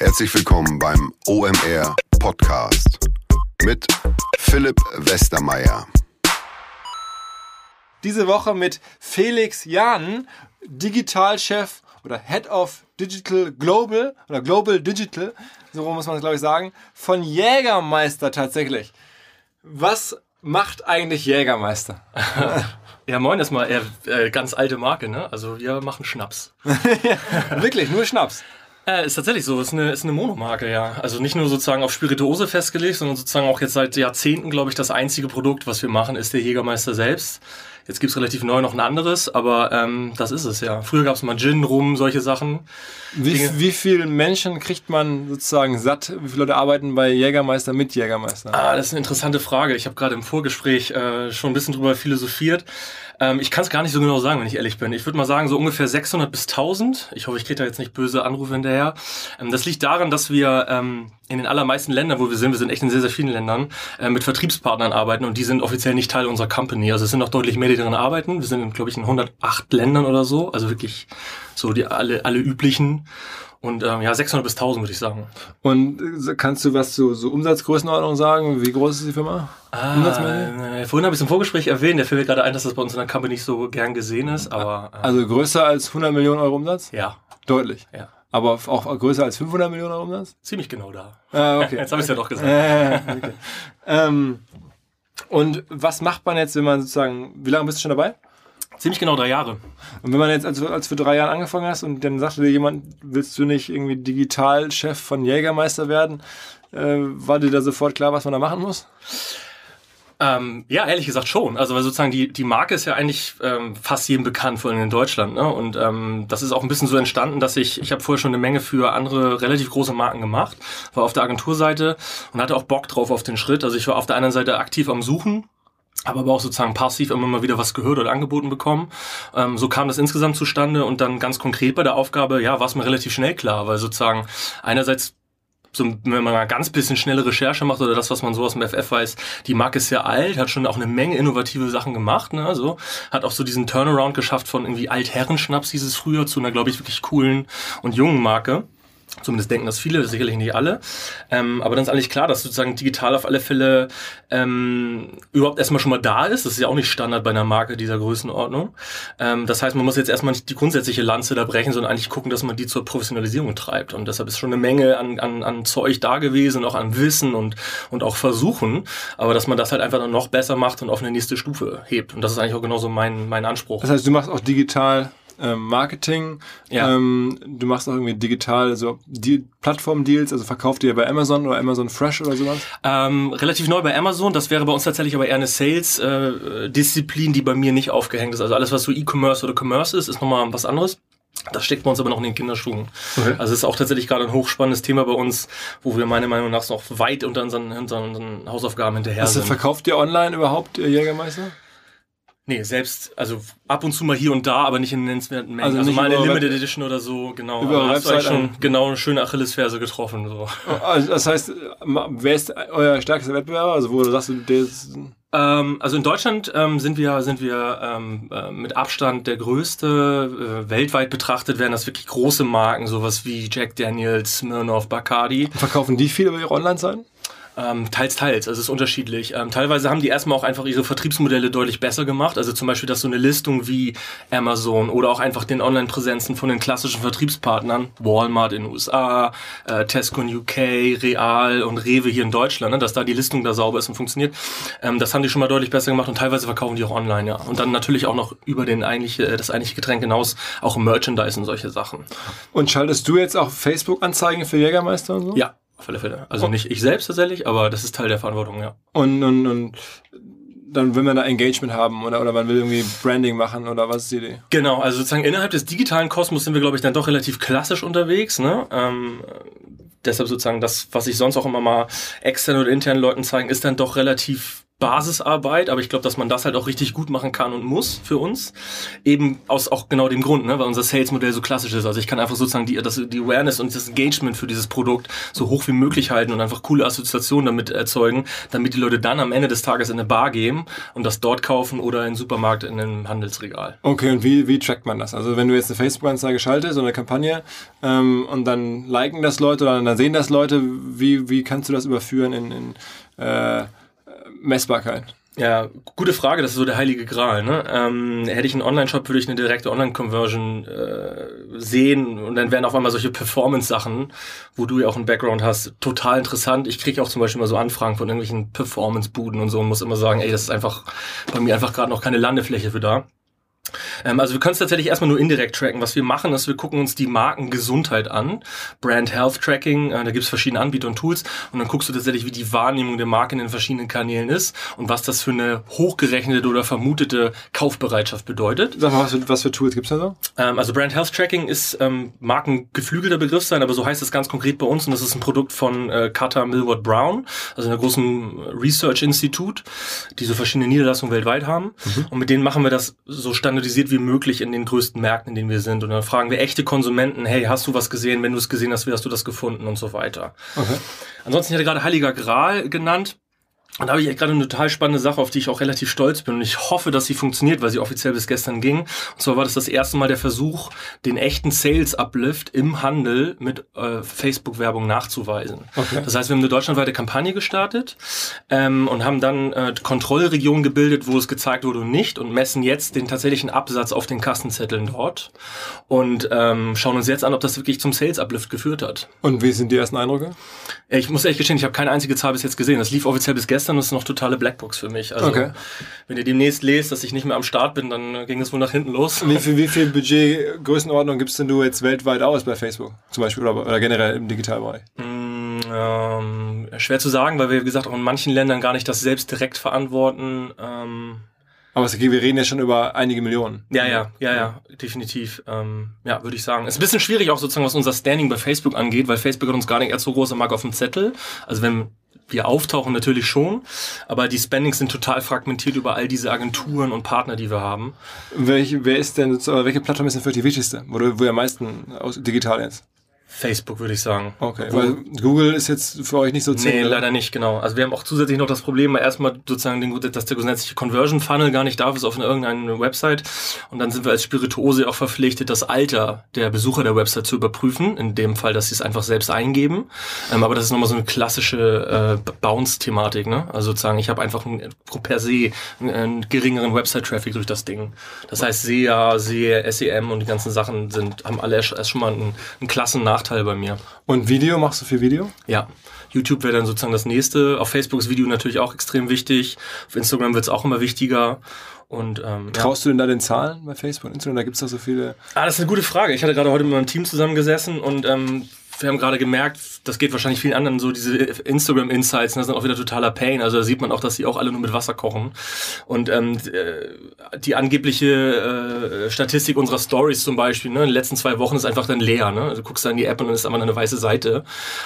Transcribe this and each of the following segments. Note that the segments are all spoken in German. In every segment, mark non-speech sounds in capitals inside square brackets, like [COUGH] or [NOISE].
Herzlich willkommen beim OMR Podcast mit Philipp Westermeier. Diese Woche mit Felix Jahn, Digitalchef oder Head of Digital Global oder Global Digital, so muss man es glaube ich sagen, von Jägermeister tatsächlich. Was macht eigentlich Jägermeister? [LAUGHS] Ja, moin erstmal, äh, äh, ganz alte Marke, ne? Also wir machen Schnaps. [LAUGHS] Wirklich, nur Schnaps. Äh, ist tatsächlich so, ist eine, ist eine Monomarke, ja. Also nicht nur sozusagen auf Spirituose festgelegt, sondern sozusagen auch jetzt seit Jahrzehnten, glaube ich, das einzige Produkt, was wir machen, ist der Jägermeister selbst. Jetzt gibt's relativ neu noch ein anderes, aber ähm, das ist es ja. Früher gab's mal Gin, Rum, solche Sachen. Wie, wie viele Menschen kriegt man sozusagen satt? Wie viele Leute arbeiten bei Jägermeister mit Jägermeister? Ah, das ist eine interessante Frage. Ich habe gerade im Vorgespräch äh, schon ein bisschen drüber philosophiert. Ähm, ich kann es gar nicht so genau sagen, wenn ich ehrlich bin. Ich würde mal sagen, so ungefähr 600 bis 1000. Ich hoffe, ich kriege da jetzt nicht böse Anrufe hinterher. Ähm, das liegt daran, dass wir ähm, in den allermeisten Ländern, wo wir sind, wir sind echt in sehr, sehr vielen Ländern, äh, mit Vertriebspartnern arbeiten und die sind offiziell nicht Teil unserer Company. Also es sind noch deutlich mehr, die darin arbeiten. Wir sind, glaube ich, in 108 Ländern oder so. Also wirklich so die alle, alle üblichen. Und ähm, ja, 600 bis 1000 würde ich sagen. Und äh, kannst du was zu so Umsatzgrößenordnung sagen? Wie groß ist die Firma? Ah, äh, vorhin habe ich es im Vorgespräch erwähnt, der fällt mir gerade ein, dass das bei uns in der Company nicht so gern gesehen ist, aber... Äh, also größer als 100 Millionen Euro Umsatz? Ja. Deutlich? Ja. Aber auch größer als 500 Millionen Euro Umsatz? Ziemlich genau da. Ah, okay. [LAUGHS] Jetzt habe ich es ja doch gesagt. [LAUGHS] Okay. ähm, und was macht man jetzt, wenn man sozusagen... Wie lange bist du schon dabei? Ziemlich genau drei Jahre. Und wenn man jetzt, als, als für drei Jahren angefangen hast und dann sagte dir jemand, willst du nicht irgendwie Digitalchef von Jägermeister werden, äh, war dir da sofort klar, was man da machen muss? Ähm, ja, ehrlich gesagt schon. Also weil sozusagen die, die Marke ist ja eigentlich ähm, fast jedem bekannt, vor allem in Deutschland. Ne? Und ähm, das ist auch ein bisschen so entstanden, dass ich, ich habe vorher schon eine Menge für andere relativ große Marken gemacht, war auf der Agenturseite und hatte auch Bock drauf auf den Schritt. Also ich war auf der anderen Seite aktiv am Suchen, habe aber auch sozusagen passiv immer mal wieder was gehört oder angeboten bekommen. Ähm, so kam das insgesamt zustande und dann ganz konkret bei der Aufgabe, ja, war es mir relativ schnell klar, weil sozusagen einerseits so, wenn man mal ganz bisschen schnelle Recherche macht oder das, was man so aus dem FF weiß, die Marke ist sehr alt, hat schon auch eine Menge innovative Sachen gemacht, ne? Also hat auch so diesen Turnaround geschafft von irgendwie Altherrenschnaps hieß es früher zu einer, glaube ich, wirklich coolen und jungen Marke. Zumindest denken das viele, sicherlich nicht alle. Ähm, aber dann ist eigentlich klar, dass sozusagen digital auf alle Fälle ähm, überhaupt erstmal schon mal da ist. Das ist ja auch nicht Standard bei einer Marke dieser Größenordnung. Ähm, das heißt, man muss jetzt erstmal nicht die grundsätzliche Lanze da brechen, sondern eigentlich gucken, dass man die zur Professionalisierung treibt. Und deshalb ist schon eine Menge an, an, an Zeug da gewesen, auch an Wissen und, und auch Versuchen. Aber dass man das halt einfach noch besser macht und auf eine nächste Stufe hebt. Und das ist eigentlich auch genauso mein, mein Anspruch. Das heißt, du machst auch digital ähm, Marketing. Ja. Ähm, du machst auch irgendwie digital, so die Plattform-Deals, also verkauft ihr bei Amazon oder Amazon Fresh oder sowas? Ähm, relativ neu bei Amazon. Das wäre bei uns tatsächlich aber eher eine Sales-Disziplin, äh, die bei mir nicht aufgehängt ist. Also alles, was so E-Commerce oder Commerce ist, ist nochmal was anderes. Das steckt bei uns aber noch in den Kinderschuhen. Okay. Also es ist auch tatsächlich gerade ein hochspannendes Thema bei uns, wo wir meiner Meinung nach noch weit unter unseren, unseren Hausaufgaben hinterher Also sind. verkauft ihr online überhaupt Jägermeister? Nee, selbst, also ab und zu mal hier und da, aber nicht in nennenswerten Mengen. Also Also, mal eine Limited Edition oder so, genau. Über Aber hast du eigentlich Website schon genau eine schöne Achillesferse getroffen. So. Also das heißt, wer ist euer stärkster Wettbewerber? Also wo du sagst, du, der ist, Ähm, also in Deutschland ähm, sind wir sind wir ähm, äh, mit Abstand der größte. Äh, weltweit betrachtet werden das wirklich große Marken, sowas wie Jack Daniels, Smirnoff, Bacardi. verkaufen die viel über ihre Online-Seiten? Ähm, teils, teils. Also es ist unterschiedlich. Ähm, teilweise haben die erstmal auch einfach ihre Vertriebsmodelle deutlich besser gemacht. Also zum Beispiel, dass so eine Listung wie Amazon oder auch einfach den Online-Präsenzen von den klassischen Vertriebspartnern, Walmart in den USA, äh, Tesco in UK, Real und Rewe hier in Deutschland, ne, dass da die Listung da sauber ist und funktioniert. Ähm, das haben die schon mal deutlich besser gemacht und teilweise verkaufen die auch online, ja. Und dann natürlich auch noch über den eigentliche, äh, das eigentliche Getränk hinaus auch Merchandise und solche Sachen. Und schaltest du jetzt auch Facebook-Anzeigen für Jägermeister und so? Ja, auf alle Fälle. Also nicht ich selbst tatsächlich, aber das ist Teil der Verantwortung, ja. Und, und, und dann will man da Engagement haben oder, oder man will irgendwie Branding machen oder was ist die Idee? Genau, also sozusagen innerhalb des digitalen Kosmos sind wir, glaube ich, dann doch relativ klassisch unterwegs. Ne? Ähm, deshalb sozusagen das, was ich sonst auch immer mal extern oder internen Leuten zeigen, ist dann doch relativ Basisarbeit, aber ich glaube, dass man das halt auch richtig gut machen kann und muss für uns. Eben aus auch genau dem Grund, ne, weil unser Sales-Modell so klassisch ist. Also ich kann einfach sozusagen die, das, die Awareness und das Engagement für dieses Produkt so hoch wie möglich halten und einfach coole Assoziationen damit erzeugen, damit die Leute dann am Ende des Tages in eine Bar gehen und das dort kaufen oder in Supermarkt in einem Handelsregal. Okay, und wie, wie trackt man das? Also wenn du jetzt eine Facebook-Anzeige schaltest, so eine Kampagne, ähm, und dann liken das Leute oder dann sehen das Leute, wie, wie kannst du das überführen in, in äh, Messbarkeit? Ja, gute Frage, das ist so der heilige Gral. Ne? Ähm, hätte ich einen Online-Shop, würde ich eine direkte Online-Conversion äh, sehen und dann wären auf einmal solche Performance-Sachen, wo du ja auch einen Background hast, total interessant. Ich kriege auch zum Beispiel mal so Anfragen von irgendwelchen Performance-Buden und so und muss immer sagen, ey, das ist einfach bei mir einfach gerade noch keine Landefläche für da. Ähm, also wir können es tatsächlich erstmal nur indirekt tracken. Was wir machen, ist, wir gucken uns die Markengesundheit an. Brand Health Tracking, äh, da gibt es verschiedene Anbieter und Tools. Und dann guckst du tatsächlich, wie die Wahrnehmung der Marke in den verschiedenen Kanälen ist und was das für eine hochgerechnete oder vermutete Kaufbereitschaft bedeutet. Sag mal, was für, was für Tools gibt's da so? Ähm, also Brand Health Tracking ist ähm, markengeflügelter Begriff sein, aber so heißt es ganz konkret bei uns. Und das ist ein Produkt von äh, Carter Millward Brown, also einer großen Research-Institut, die so verschiedene Niederlassungen weltweit haben. Mhm. Und mit denen machen wir das so standardisiert wie möglich in den größten Märkten, in denen wir sind. Und dann fragen wir echte Konsumenten, hey, hast du was gesehen? Wenn du es gesehen hast, wie hast du das gefunden und so weiter. Okay. Ansonsten, ich hatte gerade Heiliger Gral genannt. Und da habe ich gerade eine total spannende Sache, auf die ich auch relativ stolz bin. Und ich hoffe, dass sie funktioniert, weil sie offiziell bis gestern ging. Und zwar war das das erste Mal der Versuch, den echten Sales-Uplift im Handel mit äh, Facebook-Werbung nachzuweisen. Okay. Das heißt, wir haben eine deutschlandweite Kampagne gestartet ähm, und haben dann äh, Kontrollregionen gebildet, wo es gezeigt wurde und nicht und messen jetzt den tatsächlichen Absatz auf den Kassenzetteln dort und ähm, schauen uns jetzt an, ob das wirklich zum Sales-Uplift geführt hat. Und wie sind die ersten Eindrücke? Ich muss ehrlich gestehen, ich habe keine einzige Zahl bis jetzt gesehen. Das lief offiziell bis gestern gestern ist noch totale Blackbox für mich. Also, okay. wenn ihr demnächst lest, dass ich nicht mehr am Start bin, dann ging es wohl nach hinten los. Wie viel, wie [LAUGHS] viel Budget, Größenordnung gibst denn du jetzt weltweit aus bei Facebook? Zum Beispiel oder, oder generell im Digitalbereich? Mm, ähm, schwer zu sagen, weil wir, wie gesagt, auch in manchen Ländern gar nicht das selbst direkt verantworten. Ähm, aber wir reden ja schon über einige Millionen. Ja, ja, ja, ja, definitiv. Ähm, ja, würde ich sagen. Es ist ein bisschen schwierig auch sozusagen, was unser Standing bei Facebook angeht, weil Facebook hat uns gar nicht als so große Marke auf dem Zettel. Also wenn wir auftauchen natürlich schon, aber die Spendings sind total fragmentiert über all diese Agenturen und Partner, die wir haben. Welche, wer ist denn, welche Plattform ist denn für die wichtigste, wo, du, wo ihr am meisten digital ist? Facebook, würde ich sagen. Okay, weil Google ist jetzt für euch nicht so zäh. Nee, oder? leider nicht, genau. Also wir haben auch zusätzlich noch das Problem, erstmal sozusagen, den, dass der grundsätzliche Conversion Funnel gar nicht darf ist auf irgendeiner Website. Und dann sind wir als Spirituose auch verpflichtet, das Alter der Besucher der Website zu überprüfen. In dem Fall, dass sie es einfach selbst eingeben. Ähm, aber das ist nochmal so eine klassische äh, Bounce-Thematik. Ne? Also sozusagen, ich habe einfach ein, per se einen, einen geringeren Website-Traffic durch das Ding. Das heißt, SEA, SEM und die ganzen Sachen sind, haben alle erst, erst schon mal einen, einen klassen Nachteil bei mir. Und Video, machst du viel Video? Ja. YouTube wäre dann sozusagen das nächste. Auf Facebook ist Video natürlich auch extrem wichtig. Auf Instagram wird es auch immer wichtiger. Und, ähm, Traust ja. du denn da den Zahlen bei Facebook und Instagram? Da gibt es doch so viele. Ah, das ist eine gute Frage. Ich hatte gerade heute mit meinem Team zusammengesessen und ähm, wir haben gerade gemerkt, das geht wahrscheinlich vielen anderen so, diese Instagram-Insights, das sind auch wieder totaler Pain. Also da sieht man auch, dass sie auch alle nur mit Wasser kochen. Und ähm, äh, die angebliche äh, Statistik unserer Stories zum Beispiel, ne, in den letzten zwei Wochen ist einfach dann leer. Ne? Du guckst dann in die App und dann ist einfach eine weiße Seite.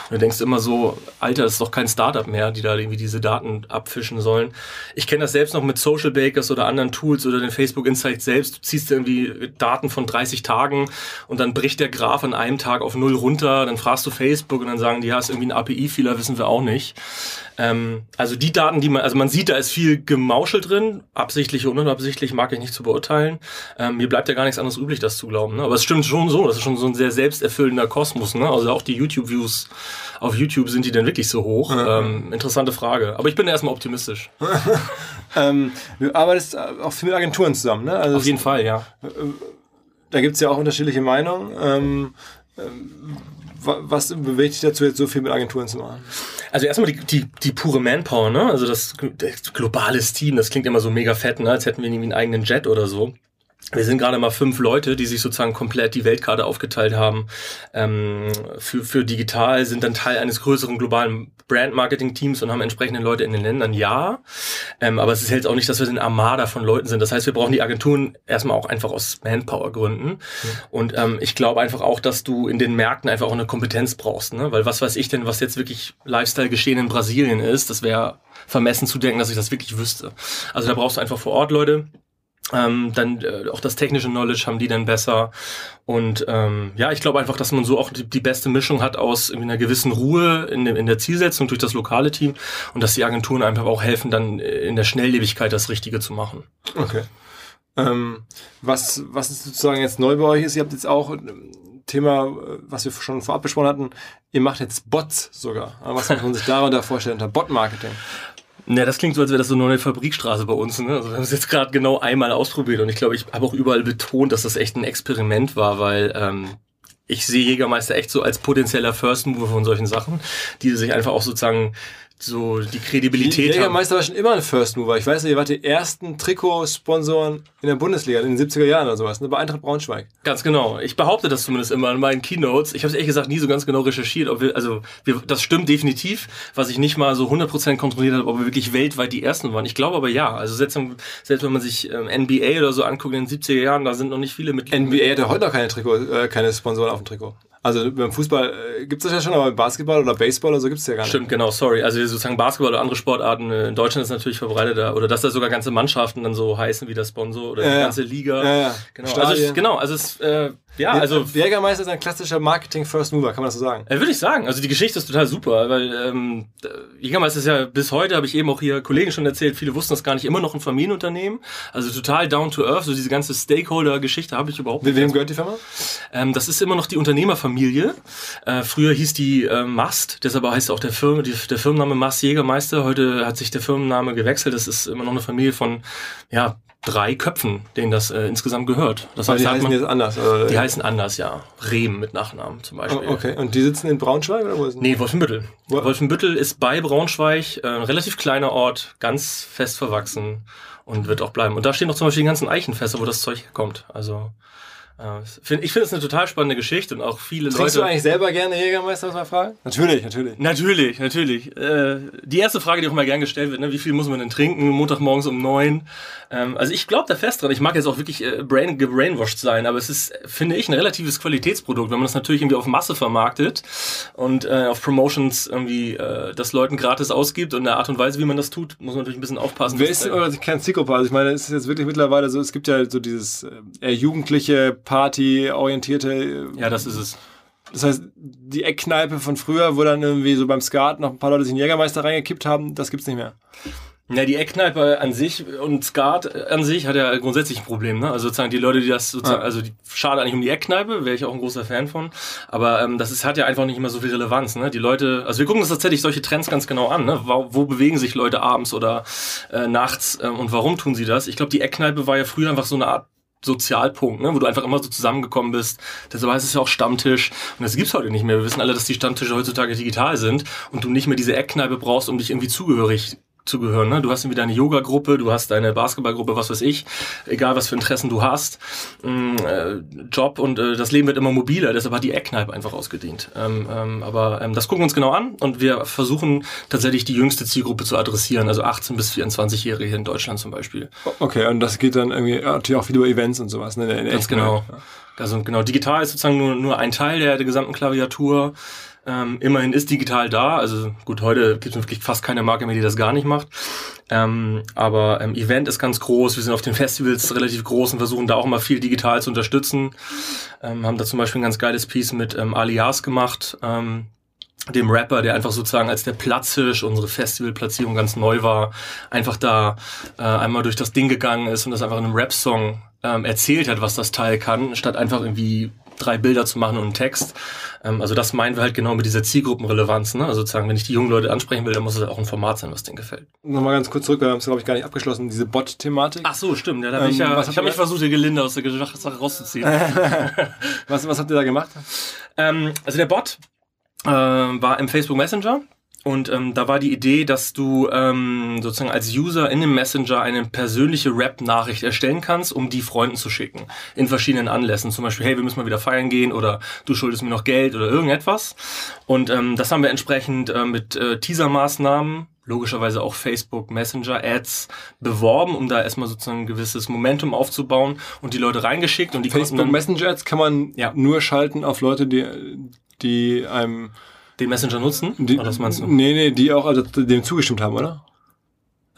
Und du denkst immer so, Alter, das ist doch kein Startup mehr, die da irgendwie diese Daten abfischen sollen. Ich kenne das selbst noch mit Social Bakers oder anderen Tools oder den Facebook Insights selbst. Du ziehst irgendwie Daten von 30 Tagen und dann bricht der Graph an einem Tag auf null runter, dann fragst du Facebook und dann sagen die, ja, ist irgendwie ein API-Fehler, wissen wir auch nicht. Ähm, also die Daten, die man, also man sieht, da ist viel Gemauschel drin, absichtlich und unabsichtlich mag ich nicht zu beurteilen. Ähm, mir bleibt ja gar nichts anderes übrig, das zu glauben. Ne? Aber es stimmt schon so, das ist schon so ein sehr selbsterfüllender Kosmos. Ne? Also auch die YouTube-Views auf YouTube, sind die denn wirklich so hoch? Ähm, interessante Frage. Aber ich bin erstmal optimistisch. [LAUGHS] ähm, du arbeitest auch viel mit Agenturen zusammen, ne? Also auf jeden Fall, ja. Äh, da gibt es ja auch unterschiedliche Meinungen. Ähm was bewegt dich dazu, jetzt so viel mit Agenturen zu machen? Also erstmal die, die, die pure Manpower, ne? Also das, das globales Team, das klingt immer so mega fett, ne? als hätten wir irgendwie einen eigenen Jet oder so. Wir sind gerade mal fünf Leute, die sich sozusagen komplett die Weltkarte aufgeteilt haben. Ähm, für, für digital sind dann Teil eines größeren globalen Brand-Marketing-Teams und haben entsprechende Leute in den Ländern, ja. Ähm, aber es ist jetzt auch nicht, dass wir ein Armada von Leuten sind. Das heißt, wir brauchen die Agenturen erstmal auch einfach aus Manpower-Gründen. Mhm. Und ähm, ich glaube einfach auch, dass du in den Märkten einfach auch eine Kompetenz brauchst. Ne? Weil was weiß ich denn, was jetzt wirklich Lifestyle-Geschehen in Brasilien ist, das wäre vermessen zu denken, dass ich das wirklich wüsste. Also da brauchst du einfach vor Ort Leute ähm, dann äh, auch das technische Knowledge haben die dann besser. Und ähm, ja, ich glaube einfach, dass man so auch die, die beste Mischung hat aus einer gewissen Ruhe in, in der Zielsetzung durch das lokale Team und dass die Agenturen einfach auch helfen, dann in der Schnelllebigkeit das Richtige zu machen. Okay. Ähm, was, was ist sozusagen jetzt neu bei euch ist, ihr habt jetzt auch Thema, was wir schon vorab besprochen hatten, ihr macht jetzt Bots sogar. Was muss man sich darunter vorstellen unter Bot-Marketing? Ja, das klingt so, als wäre das so eine neue Fabrikstraße bei uns. Ne? Also wir haben es jetzt gerade genau einmal ausprobiert und ich glaube, ich habe auch überall betont, dass das echt ein Experiment war, weil ähm, ich sehe Jägermeister echt so als potenzieller First Mover von solchen Sachen, die sich einfach auch sozusagen so die Kredibilität die Jägermeister war schon immer ein First Mover. Ich weiß nicht, ihr wart die ersten Trikotsponsoren in der Bundesliga in den 70er Jahren oder sowas, ne? bei Eintracht Braunschweig. Ganz genau. Ich behaupte das zumindest immer in meinen Keynotes. Ich habe es ehrlich gesagt nie so ganz genau recherchiert, ob wir, also wir, das stimmt definitiv, was ich nicht mal so 100% kontrolliert habe, ob wir wirklich weltweit die Ersten waren. Ich glaube aber ja. Also selbst, selbst wenn man sich ähm, NBA oder so anguckt in den 70er Jahren, da sind noch nicht viele mit. NBA hat ja heute noch keine Trikot, äh, keine Sponsoren auf dem Trikot. Also beim Fußball äh, gibt es das ja schon, aber beim Basketball oder Baseball oder so gibt es ja gar nicht. Stimmt, genau, sorry. Also sozusagen Basketball oder andere Sportarten äh, in Deutschland ist natürlich verbreiteter. Oder dass da sogar ganze Mannschaften dann so heißen wie der Sponsor oder ja, die ganze Liga. Ja, ja. Genau, also, genau, also es, äh, ja, also. Jägermeister ist ein klassischer Marketing-First Mover, kann man das so sagen? Äh, Würde ich sagen. Also die Geschichte ist total super, weil ähm, Jägermeister ist ja bis heute, habe ich eben auch hier Kollegen schon erzählt, viele wussten das gar nicht, immer noch ein Familienunternehmen. Also total down to earth, so diese ganze Stakeholder-Geschichte habe ich überhaupt nicht. Wem gehört die Firma? Ähm, das ist immer noch die Unternehmerfamilie. Äh, früher hieß die äh, Mast, deshalb heißt auch der, Firma, die, der Firmenname Mast Jägermeister. Heute hat sich der Firmenname gewechselt. Das ist immer noch eine Familie von, ja, drei Köpfen, denen das äh, insgesamt gehört. Das heißt, die heißen man, jetzt anders? Oder? Die heißen anders, ja. Rehm mit Nachnamen zum Beispiel. Oh, okay, und die sitzen in Braunschweig oder wo ist Nee, Wolfenbüttel. What? Wolfenbüttel ist bei Braunschweig, äh, ein relativ kleiner Ort, ganz fest verwachsen und wird auch bleiben. Und da stehen noch zum Beispiel die ganzen Eichenfässer, wo das Zeug herkommt. Also ich finde es eine total spannende Geschichte und auch viele Trinkst Leute. Trinkst du eigentlich selber gerne Jägermeister, was mal fragen? Natürlich, natürlich. Natürlich, natürlich. Äh, die erste Frage, die auch mal gern gestellt wird, ne, wie viel muss man denn trinken, Montagmorgens um neun? Ähm, also ich glaube da fest dran. Ich mag jetzt auch wirklich äh, brain, gebrainwashed sein, aber es ist, finde ich, ein relatives Qualitätsprodukt, wenn man das natürlich irgendwie auf Masse vermarktet und äh, auf Promotions irgendwie äh, das Leuten gratis ausgibt und in der Art und Weise, wie man das tut, muss man natürlich ein bisschen aufpassen. Wer ist denn eure Kernzielgruppe? Also ich meine, es ist jetzt wirklich mittlerweile so, es gibt ja so dieses äh, jugendliche Party-orientierte. Ja, das ist es. Das heißt, die Eckkneipe von früher, wo dann irgendwie so beim Skat noch ein paar Leute sich einen Jägermeister reingekippt haben, das gibt's nicht mehr. Ja, die Eckkneipe an sich und Skat an sich hat ja grundsätzlich ein Problem, ne? Also sozusagen die Leute, die das sozusagen, ja. also die schade eigentlich um die Eckkneipe, wäre ich auch ein großer Fan von. Aber ähm, das ist, hat ja einfach nicht immer so viel Relevanz, ne? Die Leute, also wir gucken uns tatsächlich solche Trends ganz genau an, ne? Wo, wo bewegen sich Leute abends oder äh, nachts äh, und warum tun sie das? Ich glaube, die Eckkneipe war ja früher einfach so eine Art Sozialpunkt, ne, wo du einfach immer so zusammengekommen bist. Deshalb heißt es ja auch Stammtisch. Und das gibt's heute nicht mehr. Wir wissen alle, dass die Stammtische heutzutage digital sind und du nicht mehr diese Eckkneipe brauchst, um dich irgendwie zugehörig zu gehören. Ne? Du hast irgendwie deine Yoga-Gruppe, du hast deine Basketballgruppe, was weiß ich, egal was für Interessen du hast, mm, äh, Job und äh, das Leben wird immer mobiler, deshalb hat die Eckkneipe einfach ausgedient. Ähm, ähm, aber ähm, das gucken wir uns genau an und wir versuchen tatsächlich die jüngste Zielgruppe zu adressieren, also 18 bis 24-Jährige hier in Deutschland zum Beispiel. Okay, und das geht dann irgendwie natürlich auch viel über Events und sowas. Ne? In Ganz genau. Also genau, digital ist sozusagen nur, nur ein Teil der, der gesamten Klaviatur. Ähm, immerhin ist digital da. Also gut, heute gibt es wirklich fast keine Marke mehr, die das gar nicht macht. Ähm, aber ähm, Event ist ganz groß. Wir sind auf den Festivals relativ groß und versuchen da auch mal viel digital zu unterstützen. Ähm, haben da zum Beispiel ein ganz geiles Piece mit ähm, Alias gemacht. Ähm, dem Rapper, der einfach sozusagen als der Platzhirsch unsere Festivalplatzierung ganz neu war, einfach da äh, einmal durch das Ding gegangen ist und das einfach in einem Rap-Song erzählt hat, was das Teil kann, statt einfach irgendwie drei Bilder zu machen und einen Text. Ähm, also das meinen wir halt genau mit dieser Zielgruppenrelevanz. Ne? Also sozusagen, wenn ich die jungen Leute ansprechen will, dann muss es auch ein Format sein, was denen gefällt. Nochmal ganz kurz zurück, wir haben es glaube ich gar nicht abgeschlossen, diese Bot-Thematik. Ach so, stimmt. Ja, da ähm, ich ja, ich habe mich versucht, die Gelinde aus der Sache rauszuziehen. [LAUGHS] was, was habt ihr da gemacht? Ähm, also der Bot äh, war im Facebook Messenger Und ähm, da war die Idee, dass du ähm, sozusagen als User in dem Messenger eine persönliche Rap-Nachricht erstellen kannst, um die Freunden zu schicken. In verschiedenen Anlässen. Zum Beispiel, hey, wir müssen mal wieder feiern gehen oder du schuldest mir noch Geld oder irgendetwas. Und ähm, das haben wir entsprechend äh, mit äh, Teaser-Maßnahmen logischerweise auch Facebook Messenger Ads beworben, um da erstmal sozusagen ein gewisses Momentum aufzubauen und die Leute reingeschickt und die Facebook Messenger Ads kann man Ja. nur schalten auf Leute, die, die einem, den Messenger nutzen. die, Oder was meinst du? nee, nee, die auch also, dem zugestimmt haben, oder?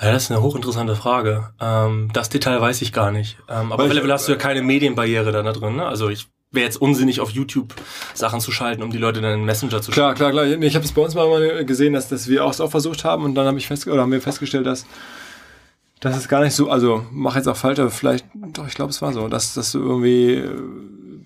Ja, das ist eine hochinteressante Frage. Ähm, das Detail weiß ich gar nicht. Ähm, aber Fälle hast du ja keine Medienbarriere da, drin. Ne? Also ich wäre jetzt unsinnig, auf YouTube Sachen zu schalten, um die Leute dann in Messenger zu Klar, klar, klar. Nee, Ich habe es bei uns mal gesehen, dass, dass wir auch es auch versucht haben und dann habe ich fest, oder haben wir festgestellt, dass das ist gar nicht so, also mach jetzt auch falsch, aber vielleicht, doch, ich glaube, es war so, dass, dass du irgendwie, äh,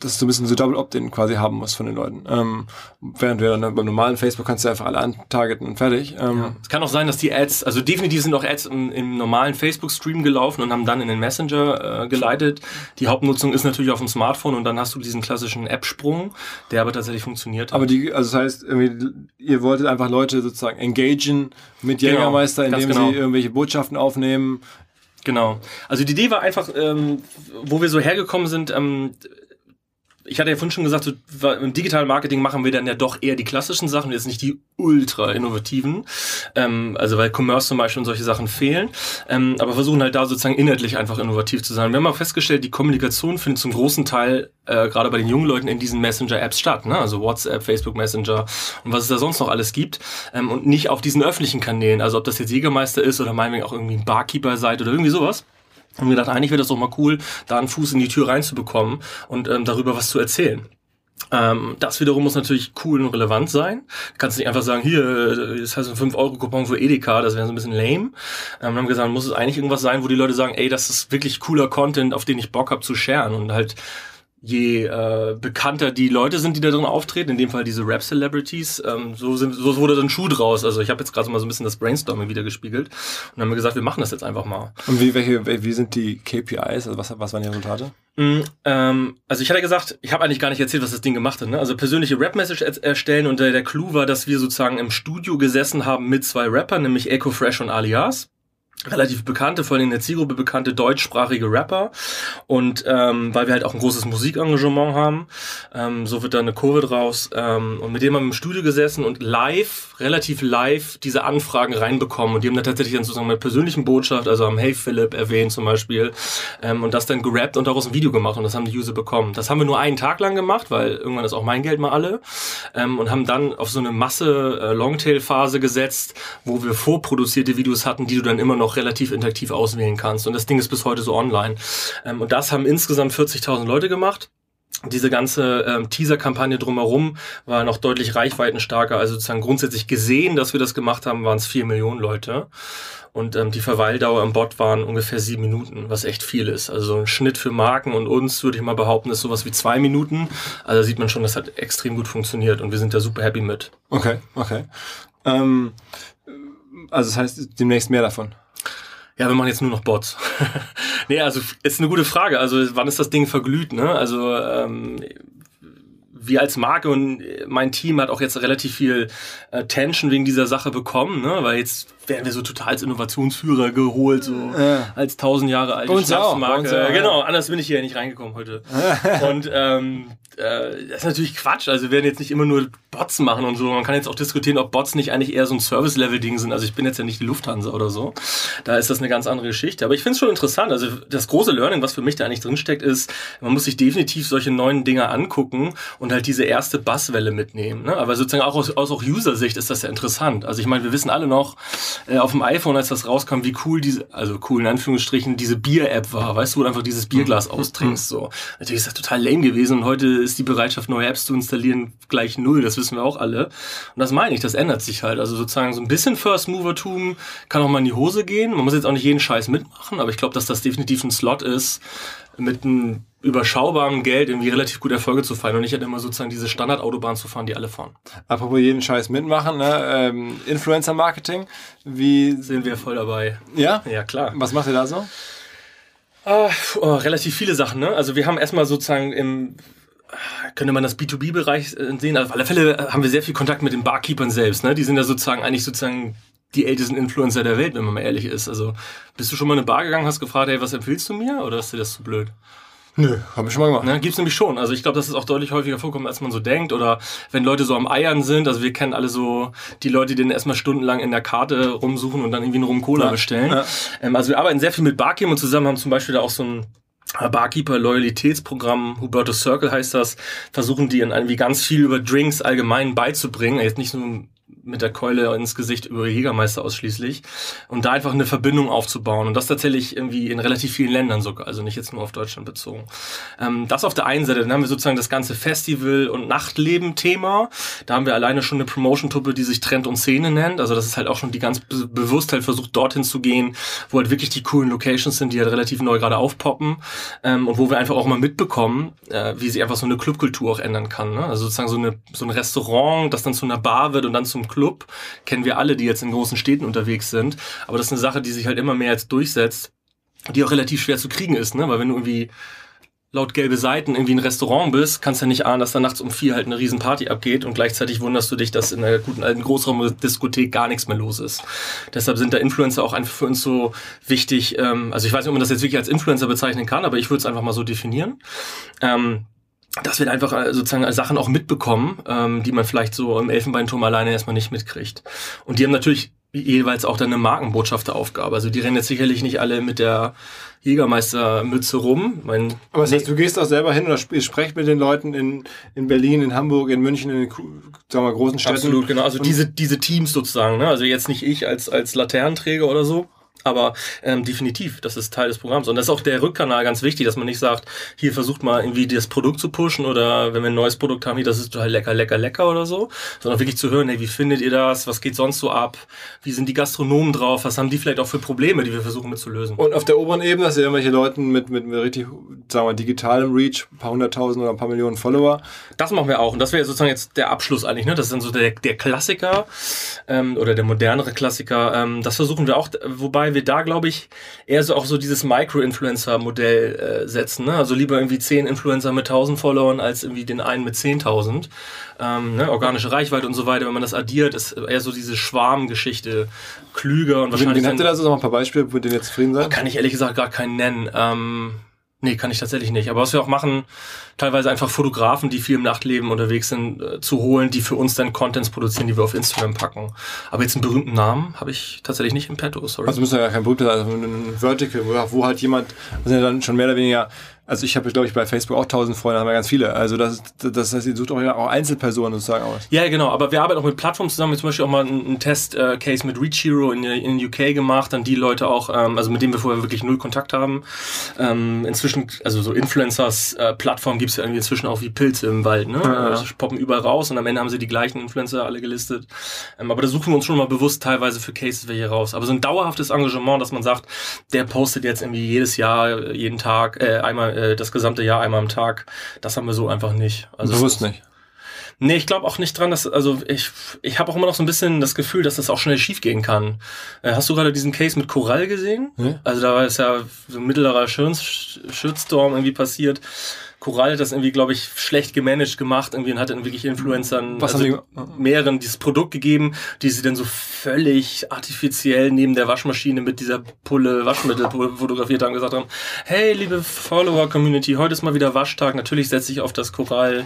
dass du ein bisschen so Double Opt-in quasi haben musst von den Leuten. Ähm, während wir dann beim normalen Facebook kannst du einfach alle antargeten und fertig. Ähm, Es kann auch sein, dass die Ads, also definitiv sind auch Ads im, im normalen Facebook-Stream gelaufen und haben dann in den Messenger äh, geleitet. Die Hauptnutzung ist natürlich auf dem Smartphone und dann hast du diesen klassischen App-Sprung, der aber tatsächlich funktioniert. hat. Aber die, also das heißt, irgendwie, ihr wolltet einfach Leute sozusagen engagen mit Genau, Jägermeister, indem genau. sie irgendwelche Botschaften aufnehmen. Genau. Also die Idee war einfach, ähm, wo wir so hergekommen sind, ähm, ich hatte ja vorhin schon gesagt, so, im digitalen Marketing machen wir dann ja doch eher die klassischen Sachen, jetzt nicht die ultra innovativen. Ähm, also weil Commerce zum Beispiel und solche Sachen fehlen. Ähm, aber versuchen halt da sozusagen inhaltlich einfach innovativ zu sein. Wir haben auch festgestellt, die Kommunikation findet zum großen Teil äh, gerade bei den jungen Leuten in diesen Messenger-Apps statt. Ne? Also WhatsApp, Facebook Messenger und was es da sonst noch alles gibt. Ähm, und nicht auf diesen öffentlichen Kanälen. Also ob das jetzt Jägermeister ist oder meinetwegen auch irgendwie ein Barkeeper seid oder irgendwie sowas. Und wir gedacht, eigentlich wäre das doch mal cool, da einen Fuß in die Tür reinzubekommen und ähm, darüber was zu erzählen. Ähm, das wiederum muss natürlich cool und relevant sein. Du kannst nicht einfach sagen, hier, äh, das heißt ein 5-Euro-Coupon für Edeka, das wäre so ein bisschen lame. Ähm, wir haben gesagt, muss es eigentlich irgendwas sein, wo die Leute sagen, ey, das ist wirklich cooler Content, auf den ich Bock habe zu sharen. Und halt, je äh, bekannter die Leute sind, die da drin auftreten, in dem Fall diese Rap-Celebrities, ähm, so, sind, so wurde dann Schuh draus. Also ich habe jetzt gerade mal so ein bisschen das Brainstorming wieder gespiegelt und dann haben wir gesagt, wir machen das jetzt einfach mal. Und wie, welche, wie sind die KPIs? Also was, was waren die Resultate? Mm, ähm, also ich hatte gesagt, ich habe eigentlich gar nicht erzählt, was das Ding gemacht hat. Ne? Also persönliche Rap-Message er- erstellen und äh, der Clou war, dass wir sozusagen im Studio gesessen haben mit zwei Rappern, nämlich Echo Fresh und Alias. Relativ bekannte, vor allem in der Zielgruppe bekannte deutschsprachige Rapper. Und ähm, weil wir halt auch ein großes Musikengagement haben, ähm, so wird da eine Kurve draus. Ähm, und mit dem haben wir im Studio gesessen und live, relativ live, diese Anfragen reinbekommen. Und die haben dann tatsächlich dann sozusagen mit persönlichen Botschaft, also haben Hey Philipp erwähnt zum Beispiel, ähm, und das dann gerappt und daraus ein Video gemacht und das haben die User bekommen. Das haben wir nur einen Tag lang gemacht, weil irgendwann ist auch mein Geld mal alle. Ähm, und haben dann auf so eine Masse äh, Longtail-Phase gesetzt, wo wir vorproduzierte Videos hatten, die du dann immer noch relativ interaktiv auswählen kannst. Und das Ding ist bis heute so online. Ähm, und das haben insgesamt 40.000 Leute gemacht. Diese ganze ähm, Teaser-Kampagne drumherum war noch deutlich reichweitenstarker. Also sozusagen grundsätzlich gesehen, dass wir das gemacht haben, waren es vier Millionen Leute. Und ähm, die Verweildauer im Bot waren ungefähr sieben Minuten, was echt viel ist. Also so ein Schnitt für Marken und uns, würde ich mal behaupten, ist sowas wie zwei Minuten. Also sieht man schon, das hat extrem gut funktioniert und wir sind da super happy mit. Okay, okay. Ähm, also das heißt demnächst mehr davon. Ja, wir machen jetzt nur noch Bots. [LAUGHS] nee, also ist eine gute Frage. Also wann ist das Ding verglüht, ne? Also ähm, wir als Marke und mein Team hat auch jetzt relativ viel äh, Tension wegen dieser Sache bekommen, ne? Weil jetzt werden wir so total als Innovationsführer geholt, so Ja. als tausend Jahre alte Schnapsmarke. ja. genau, anders bin ich hier ja nicht reingekommen heute. [LAUGHS] und ähm, äh, das ist natürlich Quatsch. Also wir werden jetzt nicht immer nur Bots machen und so. Man kann jetzt auch diskutieren, ob Bots nicht eigentlich eher so ein Service-Level-Ding sind. Also ich bin jetzt ja nicht die Lufthansa oder so. Da ist das eine ganz andere Geschichte. Aber ich finde es schon interessant. Also das große Learning, was für mich da eigentlich drinsteckt, ist, man muss sich definitiv solche neuen Dinge angucken und halt diese erste Basswelle mitnehmen. Ne? Aber sozusagen auch aus, aus auch User-Sicht ist das ja interessant. Also ich meine, wir wissen alle noch äh, auf dem iPhone, als das rauskam, wie cool diese, also cool in Anführungsstrichen, diese Bier-App war. Weißt du, wo du einfach dieses Bierglas austrinkst. So. Natürlich ist das total lame gewesen und heute ist die Bereitschaft, neue Apps zu installieren, gleich null. Das wissen wir auch alle. Und das meine ich, das ändert sich halt. Also sozusagen so ein bisschen First-Mover-Tum kann auch mal in die Hose gehen. Man muss jetzt auch nicht jeden Scheiß mitmachen, aber ich glaube, dass das definitiv ein Slot ist, mit einem überschaubaren Geld irgendwie relativ gut Erfolge zu feiern und nicht halt immer sozusagen diese Standardautobahn zu fahren, die alle fahren. Apropos jeden Scheiß mitmachen, ne? ähm, Influencer-Marketing, wie, Sind wir voll dabei. ja? Ja, klar. Was macht ihr da so? Ah, oh, relativ viele Sachen, ne? Also wir haben erstmal sozusagen im könnte man das B2B-Bereich äh, sehen. Auf alle Fälle haben wir sehr viel Kontakt mit den Barkeepern selbst. Ne? Die sind ja sozusagen eigentlich sozusagen die ältesten Influencer der Welt, wenn man mal ehrlich ist. Also bist du schon mal in eine Bar gegangen, hast gefragt, hey, was empfiehlst du mir? Oder ist dir das zu blöd? Nö, hab ich schon mal gemacht. Ne, gibt's nämlich schon. Also ich glaube, das ist auch deutlich häufiger vorkommt, als man so denkt. Oder wenn Leute so am Eiern sind, also wir kennen alle so die Leute, die dann erstmal stundenlang in der Karte rumsuchen und dann irgendwie einen Rum Cola Ja. bestellen. Ja. Ähm, also wir arbeiten sehr viel mit Barkeep und zusammen haben zum Beispiel da auch so ein Barkeeper-Loyalitätsprogramm, Huberto Circle heißt das, versuchen die irgendwie ganz viel über Drinks allgemein beizubringen. Jetzt nicht nur mit der Keule ins Gesicht über Jägermeister ausschließlich. Und da einfach eine Verbindung aufzubauen. Und das tatsächlich irgendwie in relativ vielen Ländern sogar, also nicht jetzt nur auf Deutschland bezogen. Ähm, das auf der einen Seite. Dann haben wir sozusagen das ganze Festival- und Nachtleben-Thema. Da haben wir alleine schon eine Promotion-Truppe, die sich Trend und Szene nennt. Also das ist halt auch schon die ganz be bewusst halt versucht, dorthin zu gehen, wo halt wirklich die coolen Locations sind, die halt relativ neu gerade aufpoppen. Ähm, und wo wir einfach auch mal mitbekommen, äh, wie sich einfach so eine Clubkultur auch ändern kann. Ne? Also sozusagen so, eine, so ein Restaurant, das dann zu einer Bar wird und dann zum Club, kennen wir alle, die jetzt in großen Städten unterwegs sind. Aber das ist eine Sache, die sich halt immer mehr jetzt durchsetzt, die auch relativ schwer zu kriegen ist, ne? Weil wenn du irgendwie laut gelbe Seiten irgendwie ein Restaurant bist, kannst du ja nicht ahnen, dass da nachts um vier halt eine Riesenparty abgeht und gleichzeitig wunderst du dich, dass in einer guten alten Großraumdiskothek gar nichts mehr los ist. Deshalb sind da Influencer auch einfach für uns so wichtig. Ähm, also ich weiß nicht, ob man das jetzt wirklich als Influencer bezeichnen kann, aber ich würde es einfach mal so definieren. Ähm, dass wir einfach äh, sozusagen Sachen auch mitbekommen, ähm, die man vielleicht so im Elfenbeinturm alleine erstmal nicht mitkriegt. Und die haben natürlich jeweils auch dann eine Markenbotschafteraufgabe. Also die rennen jetzt sicherlich nicht alle mit der Jägermeistermütze rum. Mein, Aber das heißt, du gehst auch selber hin oder sp- sprecht mit den Leuten in, in Berlin, in Hamburg, in München, in den sagen wir, großen Städten. Absolut, genau. Also diese, diese Teams sozusagen, ne? Also jetzt nicht ich als, als Laternenträger oder so. Aber ähm, definitiv, das ist Teil des Programms. Und das ist auch der Rückkanal ganz wichtig, dass man nicht sagt, hier versucht mal irgendwie das Produkt zu pushen oder wenn wir ein neues Produkt haben, hier, das ist total lecker, lecker, lecker oder so. Sondern wirklich zu hören, hey, wie findet ihr das? Was geht sonst so ab? Wie sind die Gastronomen drauf? Was haben die vielleicht auch für Probleme, die wir versuchen mit zu lösen? Und auf der oberen Ebene, dass ihr irgendwelche Leuten mit, mit, mit richtig, sagen wir, digitalem Reach, ein paar hunderttausend oder ein paar Millionen Follower, Das machen wir auch. Und das wäre sozusagen jetzt der Abschluss eigentlich. Ne? Das ist dann so der, der Klassiker ähm, oder der modernere Klassiker. Ähm, das versuchen wir auch, wobei wir da, glaube ich, eher so auch so dieses Micro-Influencer-Modell äh, setzen. Ne? Also lieber irgendwie zehn Influencer mit 1000 Followern als irgendwie den einen mit 10.000. Ähm, ne? Organische Reichweite und so weiter. Wenn man das addiert, ist eher so diese Schwarmgeschichte klüger und wahrscheinlich... wen habt ihr da so noch ein paar Beispiele, mit denen ihr zufrieden seid? kann ich ehrlich gesagt gar keinen nennen. Ähm, nee, kann ich tatsächlich nicht. Aber was wir auch machen, teilweise einfach Fotografen, die viel im Nachtleben unterwegs sind, äh, zu holen, die für uns dann Contents produzieren, die wir auf Instagram packen. Aber jetzt einen berühmten Namen habe ich tatsächlich nicht im Petto, sorry. Also müsste ja kein Berühmter sein, also ein Vertical, wo, halt jemand, sind ja dann schon mehr oder weniger, also ich habe glaube ich bei Facebook auch tausend Freunde, haben wir ganz viele. Also das, das heißt, ihr sucht auch, auch Einzelpersonen sozusagen aus. Ja, genau, aber wir arbeiten auch mit Plattformen zusammen. Wir haben zum Beispiel auch mal einen, Test-Case mit Reach Hero in, in UK gemacht, dann die Leute auch, ähm, also mit denen wir vorher wirklich null Kontakt haben. Ähm, inzwischen, also so Influencers, äh, Plattformen gibt's ja irgendwie inzwischen auch wie Pilze im Wald, ne? Ja, ja. Also poppen überall raus und am Ende haben sie die gleichen Influencer alle gelistet. Ähm, aber da suchen wir uns schon mal bewusst teilweise für Cases welche raus. Aber so ein dauerhaftes Engagement, dass man sagt, der postet jetzt irgendwie jedes Jahr, jeden Tag, äh, einmal, äh, das gesamte Jahr einmal am Tag, das haben wir so einfach nicht. Also es Bewusst nicht. Nee, ich glaube auch nicht dran, dass, also ich, ich habe auch immer noch so ein bisschen das Gefühl, dass das auch schnell schiefgehen kann. Äh, hast du gerade diesen Case mit Korall gesehen? Nee. Also da ist ja so ein mittlerer Shitstorm irgendwie passiert. Korall hat das irgendwie, glaube ich, schlecht gemanagt gemacht irgendwie und hat dann wirklich Influencern, Was also die- mehreren dieses Produkt gegeben, die sie dann so völlig artifiziell neben der Waschmaschine mit dieser Pulle Waschmittel fotografiert haben, gesagt haben, hey, liebe Follower-Community, heute ist mal wieder Waschtag, natürlich setze ich auf das Korall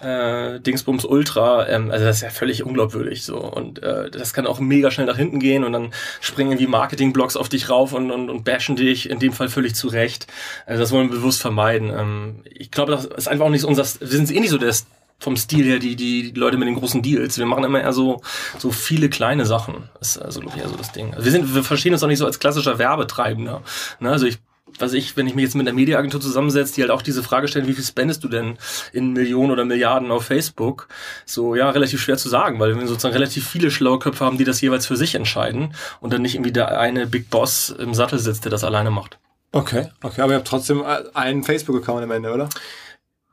äh, Dingsbums Ultra, ähm, also das ist ja völlig unglaubwürdig so und äh, das kann auch mega schnell nach hinten gehen und dann springen irgendwie Marketing-Blogs auf dich rauf und, und, und bashen dich, in dem Fall völlig zurecht. Also das wollen wir bewusst vermeiden. Ähm, ich glaube, das ist einfach auch nicht unser, wir sind eh nicht so der vom Stil her die, die Leute mit den großen Deals. Wir machen immer eher so, so viele kleine Sachen. Ist also, glaube ich, eher so das Ding. Also wir sind, wir verstehen uns auch nicht so als klassischer Werbetreibender. Ne? Also ich, was ich, wenn ich mich jetzt mit einer Mediaagentur zusammensetze, die halt auch diese Frage stellen, wie viel spendest du denn in Millionen oder Milliarden auf Facebook? So, ja, relativ schwer zu sagen, weil wir sozusagen relativ viele schlaue Köpfe haben, die das jeweils für sich entscheiden und dann nicht irgendwie der eine Big Boss im Sattel sitzt, der das alleine macht. Okay, okay, aber ihr habt trotzdem einen Facebook-Account am Ende, oder?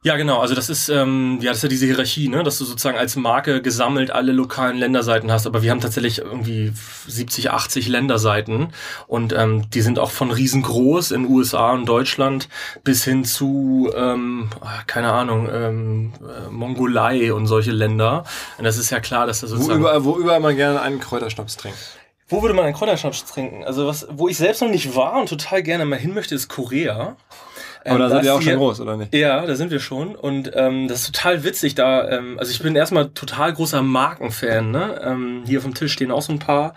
Ja, genau. Also das ist ähm, ja das ist ja diese Hierarchie, ne, dass du sozusagen als Marke gesammelt alle lokalen Länderseiten hast. Aber wir haben tatsächlich irgendwie 70, 80 Länderseiten und ähm, die sind auch von riesengroß in USA und Deutschland bis hin zu ähm, keine Ahnung ähm, äh, Mongolei und solche Länder. Und das ist ja klar, dass das Wo sozusagen überall, wo überall man gerne einen Kräuterschnaps trinkt. Wo würde man einen Kräuterschnaps trinken? Also was, wo ich selbst noch nicht war und total gerne mal hin möchte, ist Korea. Aber Ähm, da seid ist ihr auch hier- schon groß, oder nicht? Ja, da sind wir schon. Und ähm, das ist total witzig da. Ähm, also ich bin erstmal total großer Markenfan. Ne? Ähm, hier auf dem Tisch stehen auch so ein paar,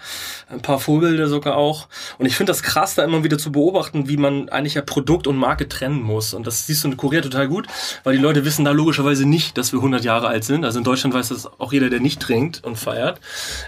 ein paar Vorbilder sogar auch. Und ich finde das krass, da immer wieder zu beobachten, wie man eigentlich ja Produkt und Marke trennen muss. Und das siehst du in Korea total gut, weil die Leute wissen da logischerweise nicht, dass wir 100 Jahre alt sind. Also in Deutschland weiß das auch jeder, der nicht trinkt und feiert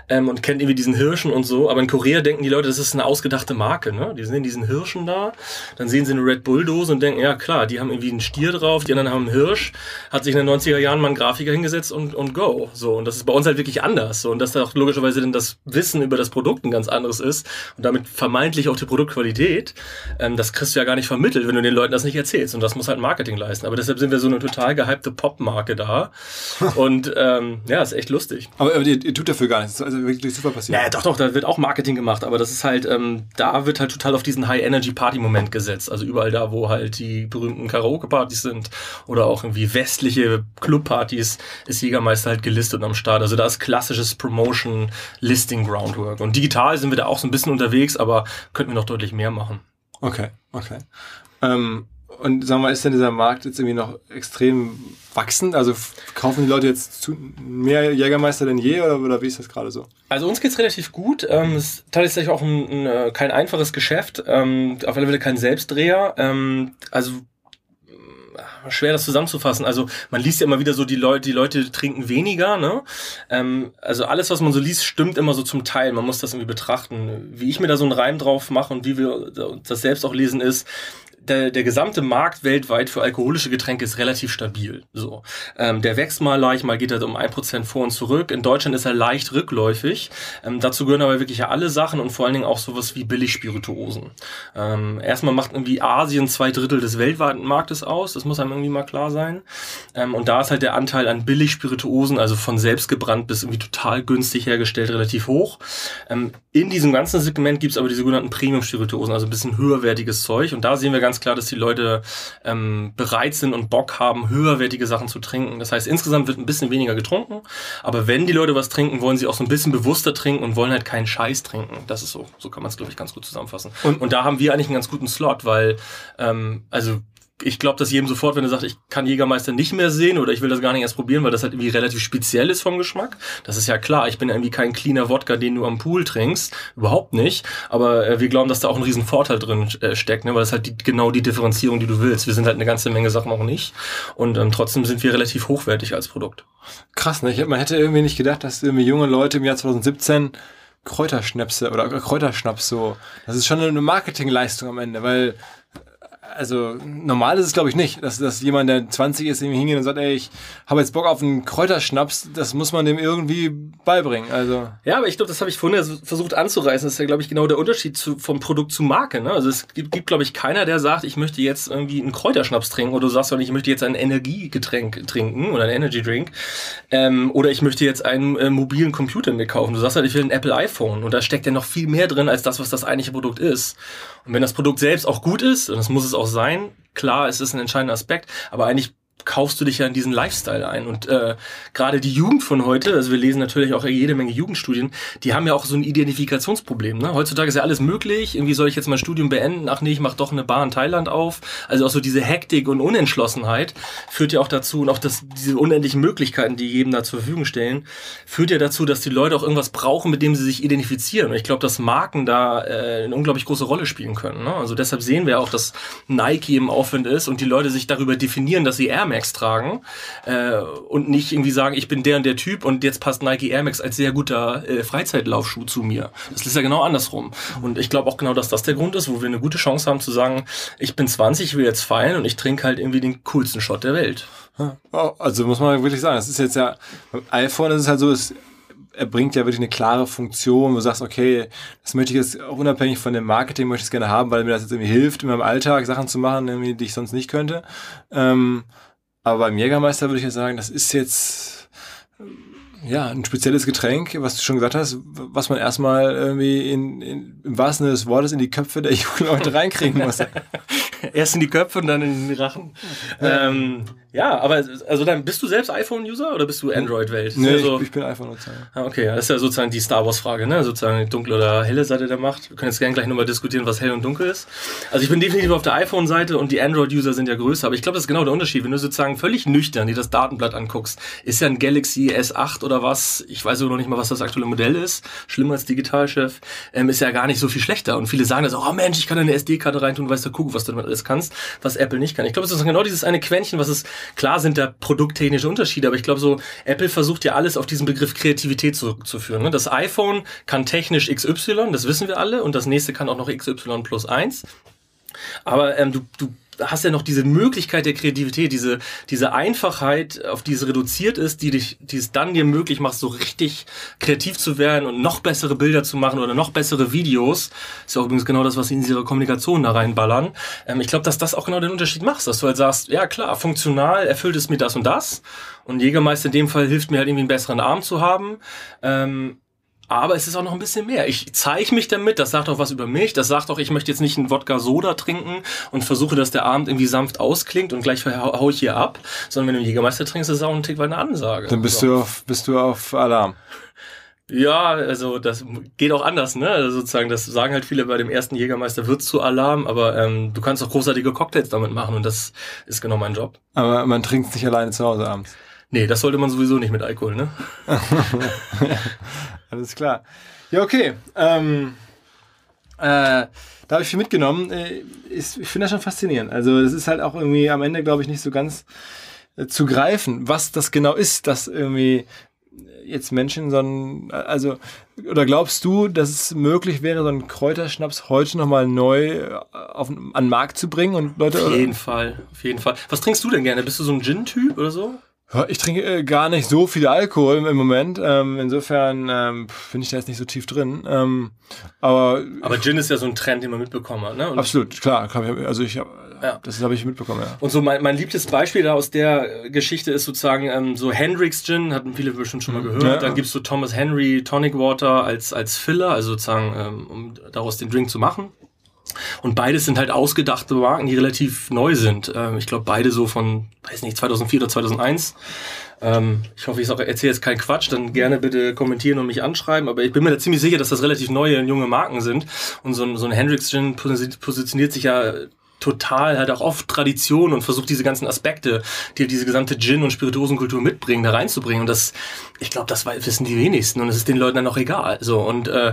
ähm, und kennt irgendwie diesen Hirschen und so. Aber in Korea denken die Leute, das ist eine ausgedachte Marke. Ne? Die sehen diesen Hirschen da, dann sehen sie eine Red Bull-Dose und denken, ja klar, die haben irgendwie einen Stier drauf, die anderen haben einen Hirsch. Hat sich in den 90er Jahren mal ein Grafiker hingesetzt und, und go. So, und das ist bei uns halt wirklich anders. So, und dass da auch logischerweise dann das Wissen über das Produkt ein ganz anderes ist und damit vermeintlich auch die Produktqualität, ähm, das kriegst du ja gar nicht vermittelt, wenn du den Leuten das nicht erzählst. Und das muss halt Marketing leisten. Aber deshalb sind wir so eine total gehypte Pop-Marke da. [LAUGHS] Und ähm, ja, ist echt lustig. Aber, aber ihr, ihr tut dafür gar nichts. Das ist also wirklich super passiert. Ja, doch, doch, da wird auch Marketing gemacht, aber das ist halt, ähm, da wird halt total auf diesen High-Energy-Party-Moment gesetzt. Also überall da, wo halt die berühmten Karaoke-Partys sind oder auch irgendwie westliche Club-Partys, ist Jägermeister halt gelistet am Start. Also da ist klassisches Promotion-Listing-Groundwork. Und digital sind wir da auch so ein bisschen unterwegs, aber könnten wir noch deutlich mehr machen. Okay, okay. Ähm, und sag mal, ist denn dieser Markt jetzt irgendwie noch extrem wachsend? Also kaufen die Leute jetzt zu, mehr Jägermeister denn je oder, oder wie ist das gerade so? Also uns geht's relativ gut. Ähm, es ist tatsächlich auch ein, ein, äh, kein einfaches Geschäft, ähm, auf alle Fälle kein Selbstdreher. Ähm, also äh, schwer das zusammenzufassen. Also man liest ja immer wieder so, die Leute, die Leute trinken weniger. Ne? Ähm, also alles, was man so liest, stimmt immer so zum Teil. Man muss das irgendwie betrachten. Wie ich mir da so einen Reim drauf mache und wie wir das selbst auch lesen ist, der, der gesamte Markt weltweit für alkoholische Getränke ist relativ stabil. So, ähm, der wächst mal leicht, mal geht er um ein Prozent vor und zurück. In Deutschland ist er leicht rückläufig. Ähm, dazu gehören aber wirklich alle Sachen und vor allen Dingen auch sowas wie Billigspirituosen. Ähm, erstmal macht irgendwie Asien zwei Drittel des weltweiten Marktes aus. Das muss einem irgendwie mal klar sein. Ähm, und da ist halt der Anteil an Billigspirituosen, also von selbst gebrannt bis irgendwie total günstig hergestellt, relativ hoch. Ähm, in diesem ganzen Segment gibt's aber die sogenannten Premium-Spirituosen, also ein bisschen höherwertiges Zeug. Und da sehen wir ganz klar, dass die Leute ähm, bereit sind und Bock haben, höherwertige Sachen zu trinken. Das heißt, insgesamt wird ein bisschen weniger getrunken. Aber wenn die Leute was trinken, wollen sie auch so ein bisschen bewusster trinken und wollen halt keinen Scheiß trinken. Das ist so. So kann man es, glaube ich, ganz gut zusammenfassen. Und, und da haben wir eigentlich einen ganz guten Slot, weil, ähm, also ich glaube, dass jedem sofort, wenn er sagt, ich kann Jägermeister nicht mehr sehen oder ich will das gar nicht erst probieren, weil das halt irgendwie relativ speziell ist vom Geschmack. Das ist ja klar. Ich bin irgendwie kein cleaner Wodka, den du am Pool trinkst. Überhaupt nicht. Aber äh, wir glauben, dass da auch ein riesen Vorteil drin äh, steckt, ne? weil das halt die, genau die Differenzierung, die du willst. Wir sind halt eine ganze Menge Sachen auch nicht. Und ähm, trotzdem sind wir relativ hochwertig als Produkt. Krass, ne? Ich, man hätte irgendwie nicht gedacht, dass irgendwie junge Leute im Jahr 2017 Kräuterschnäpse oder Kräuterschnaps so. Das ist schon eine Marketingleistung am Ende, weil also normal ist es glaube ich nicht, dass, dass jemand, der 20 ist, irgendwie hingeht und sagt, ey, ich habe jetzt Bock auf einen Kräuterschnaps, das muss man dem irgendwie beibringen. Also Ja, aber ich glaube, das habe ich vorhin versucht anzureißen. Das ist ja, glaube ich, genau der Unterschied zu, vom Produkt zu Marke. Ne? Also es gibt, gibt glaube ich, keiner, der sagt, ich möchte jetzt irgendwie einen Kräuterschnaps trinken oder du sagst doch nicht, ich möchte jetzt ein Energiegetränk trinken oder einen Energy Drink ähm, oder ich möchte jetzt einen äh, mobilen Computer mir kaufen. Du sagst halt, ich will ein Apple iPhone und da steckt ja noch viel mehr drin als das, was das eigentliche Produkt ist. Und wenn das Produkt selbst auch gut ist, und das muss es auch sein, klar, es ist ein entscheidender Aspekt, aber eigentlich kaufst du dich ja in diesen Lifestyle ein. Und äh, gerade die Jugend von heute, also wir lesen natürlich auch jede Menge Jugendstudien, die haben ja auch so ein Identifikationsproblem. Ne? Heutzutage ist ja alles möglich. Irgendwie soll ich jetzt mein Studium beenden? Ach nee, ich mache doch eine Bar in Thailand auf. Also auch so diese Hektik und Unentschlossenheit führt ja auch dazu, und auch das, diese unendlichen Möglichkeiten, die jedem da zur Verfügung stellen, führt ja dazu, dass die Leute auch irgendwas brauchen, mit dem sie sich identifizieren. Und ich glaube, dass Marken da äh, eine unglaublich große Rolle spielen können. Ne? Also deshalb sehen wir auch, dass Nike im Aufwind ist und die Leute sich darüber definieren, dass sie Air Max tragen äh, und nicht irgendwie sagen, ich bin der und der Typ und jetzt passt Nike Air Max als sehr guter äh, Freizeitlaufschuh zu mir. Das ist ja genau andersrum. Und ich glaube auch genau, dass das der Grund ist, wo wir eine gute Chance haben zu sagen, ich bin 20, ich will jetzt feiern und ich trinke halt irgendwie den coolsten Shot der Welt. Oh, also muss man wirklich sagen, das ist jetzt ja, beim iPhone ist es halt so, es er bringt ja wirklich eine klare Funktion, wo du sagst, okay, das möchte ich jetzt auch unabhängig von dem Marketing, möchte ich es gerne haben, weil mir das jetzt irgendwie hilft, in meinem Alltag Sachen zu machen, die ich sonst nicht könnte. Ähm, Aber beim Jägermeister würde ich ja sagen, das ist jetzt ja, ein spezielles Getränk, was du schon gesagt hast, was man erstmal irgendwie in, in, im wahrsten Sinne des Wortes in die Köpfe der jungen Leute reinkriegen muss. [LAUGHS] Erst in die Köpfe und dann in den Rachen. Ähm, ja, aber also dann bist du selbst iPhone-User oder bist du Android-Welt? Nee, also, ich, ich bin iPhone-Nutzer. Ah, okay, das ist ja sozusagen die Star Wars-Frage, ne? Sozusagen die dunkle oder helle Seite der Macht. Wir können jetzt gerne gleich nochmal diskutieren, was hell und dunkel ist. Also ich bin definitiv auf der iPhone-Seite und die Android-User sind ja größer, aber ich glaube, das ist genau der Unterschied. Wenn du sozusagen völlig nüchtern dir das Datenblatt anguckst, ist ja ein Galaxy S8 oder was, ich weiß noch nicht mal, was das aktuelle Modell ist, schlimmer als Digitalchef, ähm, ist ja gar nicht so viel schlechter. Und viele sagen das, oh Mensch, ich kann eine SD-Karte reintun, weißt du, guck, was du damit alles kannst, was Apple nicht kann. Ich glaube, es ist genau dieses eine Quäntchen, was es, klar sind da produkttechnische Unterschiede, aber ich glaube so, Apple versucht ja alles auf diesen Begriff Kreativität zurückzuführen. Ne? Das iPhone kann technisch XY, das wissen wir alle, und das nächste kann auch noch XY plus eins. Aber ähm, du, du hast ja noch diese Möglichkeit der Kreativität, diese, diese Einfachheit, auf die es reduziert ist, die dich, die es dann dir möglich macht, so richtig kreativ zu werden und noch bessere Bilder zu machen oder noch bessere Videos. Ist ja auch übrigens genau das, was sie in ihre Kommunikation da reinballern. Ähm, ich glaube, dass das auch genau den Unterschied macht, dass du halt sagst, ja klar, funktional erfüllt es mir das und das. Und Jägermeister in dem Fall hilft mir halt irgendwie einen besseren Arm zu haben. Ähm, aber es ist auch noch ein bisschen mehr. Ich zeige mich damit, das sagt auch was über mich, das sagt auch, ich möchte jetzt nicht einen Wodka-Soda trinken und versuche, dass der Abend irgendwie sanft ausklingt und gleich hau ich hier ab, sondern wenn du einen Jägermeister trinkst, ist das auch ein Tick weit eine Ansage. Dann bist, so. du, auf, bist du auf Alarm. Ja, also das geht auch anders, ne? Also sozusagen, das sagen halt viele bei dem ersten Jägermeister wird zu Alarm, aber ähm, du kannst auch großartige Cocktails damit machen und das ist genau mein Job. Aber man trinkt es nicht alleine zu Hause abends. Nee, das sollte man sowieso nicht mit Alkohol, ne? [LAUGHS] [LAUGHS] Alles klar. Ja, okay. Ähm, äh, da habe ich viel mitgenommen. Äh, ich finde das schon faszinierend. Also das ist halt auch irgendwie am Ende, glaube ich, nicht so ganz äh, zu greifen, was das genau ist, dass irgendwie jetzt Menschen so ein, also, oder glaubst du, dass es möglich wäre, so einen Kräuterschnaps heute nochmal neu äh, auf, an den Markt zu bringen und Leute? Auf jeden Fall, auf jeden Fall. Was trinkst du denn gerne? Bist du so ein Gin-Typ oder so? Ich trinke äh, gar nicht so viel Alkohol im Moment. Ähm, insofern ähm, bin ich da jetzt nicht so tief drin. Ähm, aber aber Gin ist ja so ein Trend, den man mitbekommen hat. Ne? Und absolut, klar. Also ich, ja. das habe ich mitbekommen. Ja. Und so mein, mein liebstes Beispiel da aus der Geschichte ist sozusagen ähm, so Hendrix Gin, hatten viele bestimmt schon mal mhm. gehört. Ja. Dann gibt's so Thomas Henry Tonic Water als als Filler, also sozusagen ähm, um daraus den Drink zu machen. Und beides sind halt ausgedachte Marken, die relativ neu sind. Ähm, ich glaube, beide so von, weiß nicht, 2004 oder 2001. Ähm, ich hoffe, ich erzähle jetzt keinen Quatsch, dann gerne bitte kommentieren und mich anschreiben. Aber ich bin mir da ziemlich sicher, dass das relativ neue und junge Marken sind. Und so ein, so ein Hendrix Gin positioniert sich ja total halt auch oft Tradition und versucht diese ganzen Aspekte, die diese gesamte Gin- und Spirituosenkultur mitbringen, da reinzubringen. Und das, ich glaube, das wissen die wenigsten und es ist den Leuten dann auch egal. So und äh,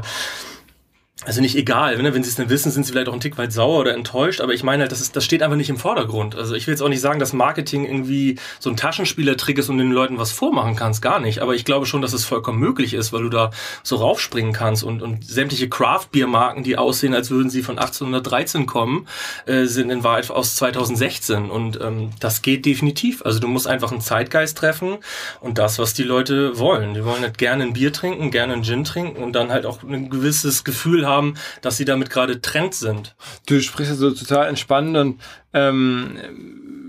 also nicht egal, ne? wenn sie es dann wissen, sind sie vielleicht auch ein Tick weit sauer oder enttäuscht, aber ich meine halt, das, ist, das steht einfach nicht im Vordergrund. Also ich will jetzt auch nicht sagen, dass Marketing irgendwie so ein Taschenspielertrick ist und den Leuten was vormachen kannst, gar nicht. Aber ich glaube schon, dass es vollkommen möglich ist, weil du da so raufspringen kannst und, und sämtliche Craft-Bier-Marken, die aussehen, als würden sie von 1813 kommen, äh, sind in Wahrheit aus 2016 und ähm, das geht definitiv. Also du musst einfach einen Zeitgeist treffen und das, was die Leute wollen. Die wollen halt gerne ein Bier trinken, gerne ein Gin trinken und dann halt auch ein gewisses Gefühl haben, haben, dass sie damit gerade Trend sind. Du sprichst ja so total entspannend und ähm,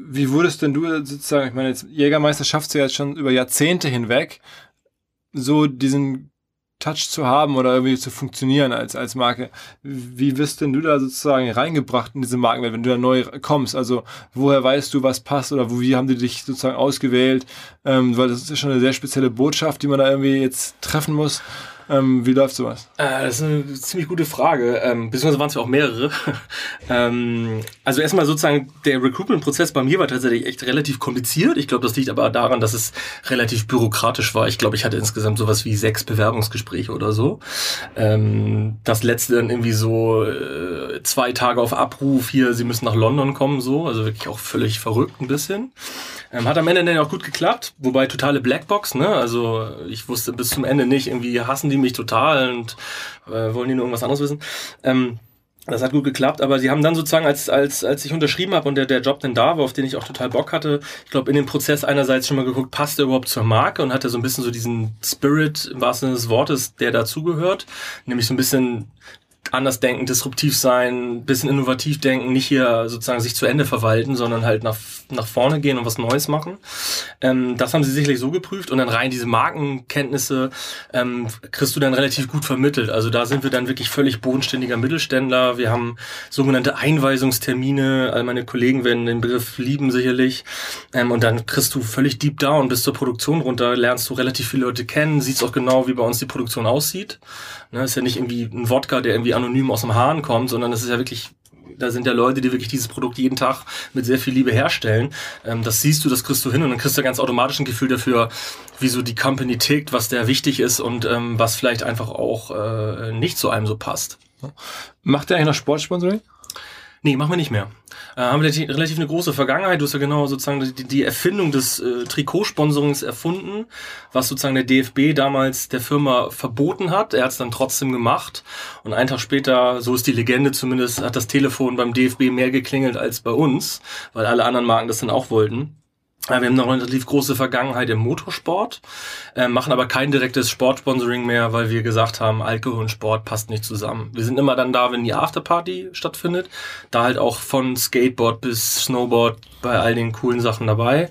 wie wurdest denn du sozusagen, ich meine, jetzt Jägermeister schaffst du ja jetzt schon über Jahrzehnte hinweg, so diesen Touch zu haben oder irgendwie zu funktionieren als, als Marke. Wie wirst denn du da sozusagen reingebracht in diese Markenwelt, wenn du da neu kommst? Also woher weißt du, was passt oder wie haben die dich sozusagen ausgewählt? Ähm, weil das ist ja schon eine sehr spezielle Botschaft, die man da irgendwie jetzt treffen muss. Ähm, wie läuft sowas? Äh, das ist eine ziemlich gute Frage. Ähm, beziehungsweise waren es ja auch mehrere. [LAUGHS] ähm, also erstmal sozusagen, der Recruitment-Prozess bei mir war tatsächlich echt relativ kompliziert. Ich glaube, das liegt aber daran, dass es relativ bürokratisch war. Ich glaube, ich hatte insgesamt sowas wie sechs Bewerbungsgespräche oder so. Ähm, das letzte dann irgendwie so äh, zwei Tage auf Abruf hier, sie müssen nach London kommen, so. Also wirklich auch völlig verrückt ein bisschen. Ähm, hat am Ende dann auch gut geklappt, wobei totale Blackbox, ne? Also ich wusste bis zum Ende nicht, irgendwie hassen die mich total und äh, wollen die nur irgendwas anderes wissen. Ähm, das hat gut geklappt, aber sie haben dann sozusagen, als, als, als ich unterschrieben habe und der, der Job dann da war, auf den ich auch total Bock hatte, ich glaube, in dem Prozess einerseits schon mal geguckt, passt er überhaupt zur Marke und hatte so ein bisschen so diesen Spirit im wahrsten Sinne des Wortes, der dazugehört, nämlich so ein bisschen anders denken, disruptiv sein, bisschen innovativ denken, nicht hier sozusagen sich zu Ende verwalten, sondern halt nach, nach vorne gehen und was Neues machen. Ähm, das haben sie sicherlich so geprüft und dann rein diese Markenkenntnisse ähm, kriegst du dann relativ gut vermittelt. Also da sind wir dann wirklich völlig bodenständiger Mittelständler. Wir haben sogenannte Einweisungstermine. All meine Kollegen werden den Begriff lieben sicherlich. Ähm, und dann kriegst du völlig deep down bis zur Produktion runter, lernst du relativ viele Leute kennen, siehst auch genau, wie bei uns die Produktion aussieht. Ne, ist ja nicht irgendwie ein Wodka, der irgendwie anonym aus dem Hahn kommt, sondern das ist ja wirklich da sind ja Leute, die wirklich dieses Produkt jeden Tag mit sehr viel Liebe herstellen. Ähm, das siehst du, das kriegst du hin und dann kriegst du ganz automatisch ein Gefühl dafür, wie so die Company tickt, was der wichtig ist und ähm, was vielleicht einfach auch äh, nicht zu einem so passt. Macht ihr eigentlich noch Sportsponsoring? Nee, machen wir nicht mehr. Äh, haben wir relativ eine große Vergangenheit. Du hast ja genau sozusagen die, die Erfindung des äh, Trikotsponsorings erfunden, was sozusagen der DFB damals der Firma verboten hat. Er hat es dann trotzdem gemacht. Und einen Tag später, so ist die Legende zumindest, hat das Telefon beim DFB mehr geklingelt als bei uns, weil alle anderen Marken das dann auch wollten. Wir haben eine relativ große Vergangenheit im Motorsport, äh, machen aber kein direktes Sportsponsoring mehr, weil wir gesagt haben, Alkohol und Sport passt nicht zusammen. Wir sind immer dann da, wenn die Afterparty stattfindet. Da halt auch von Skateboard bis Snowboard bei all den coolen Sachen dabei,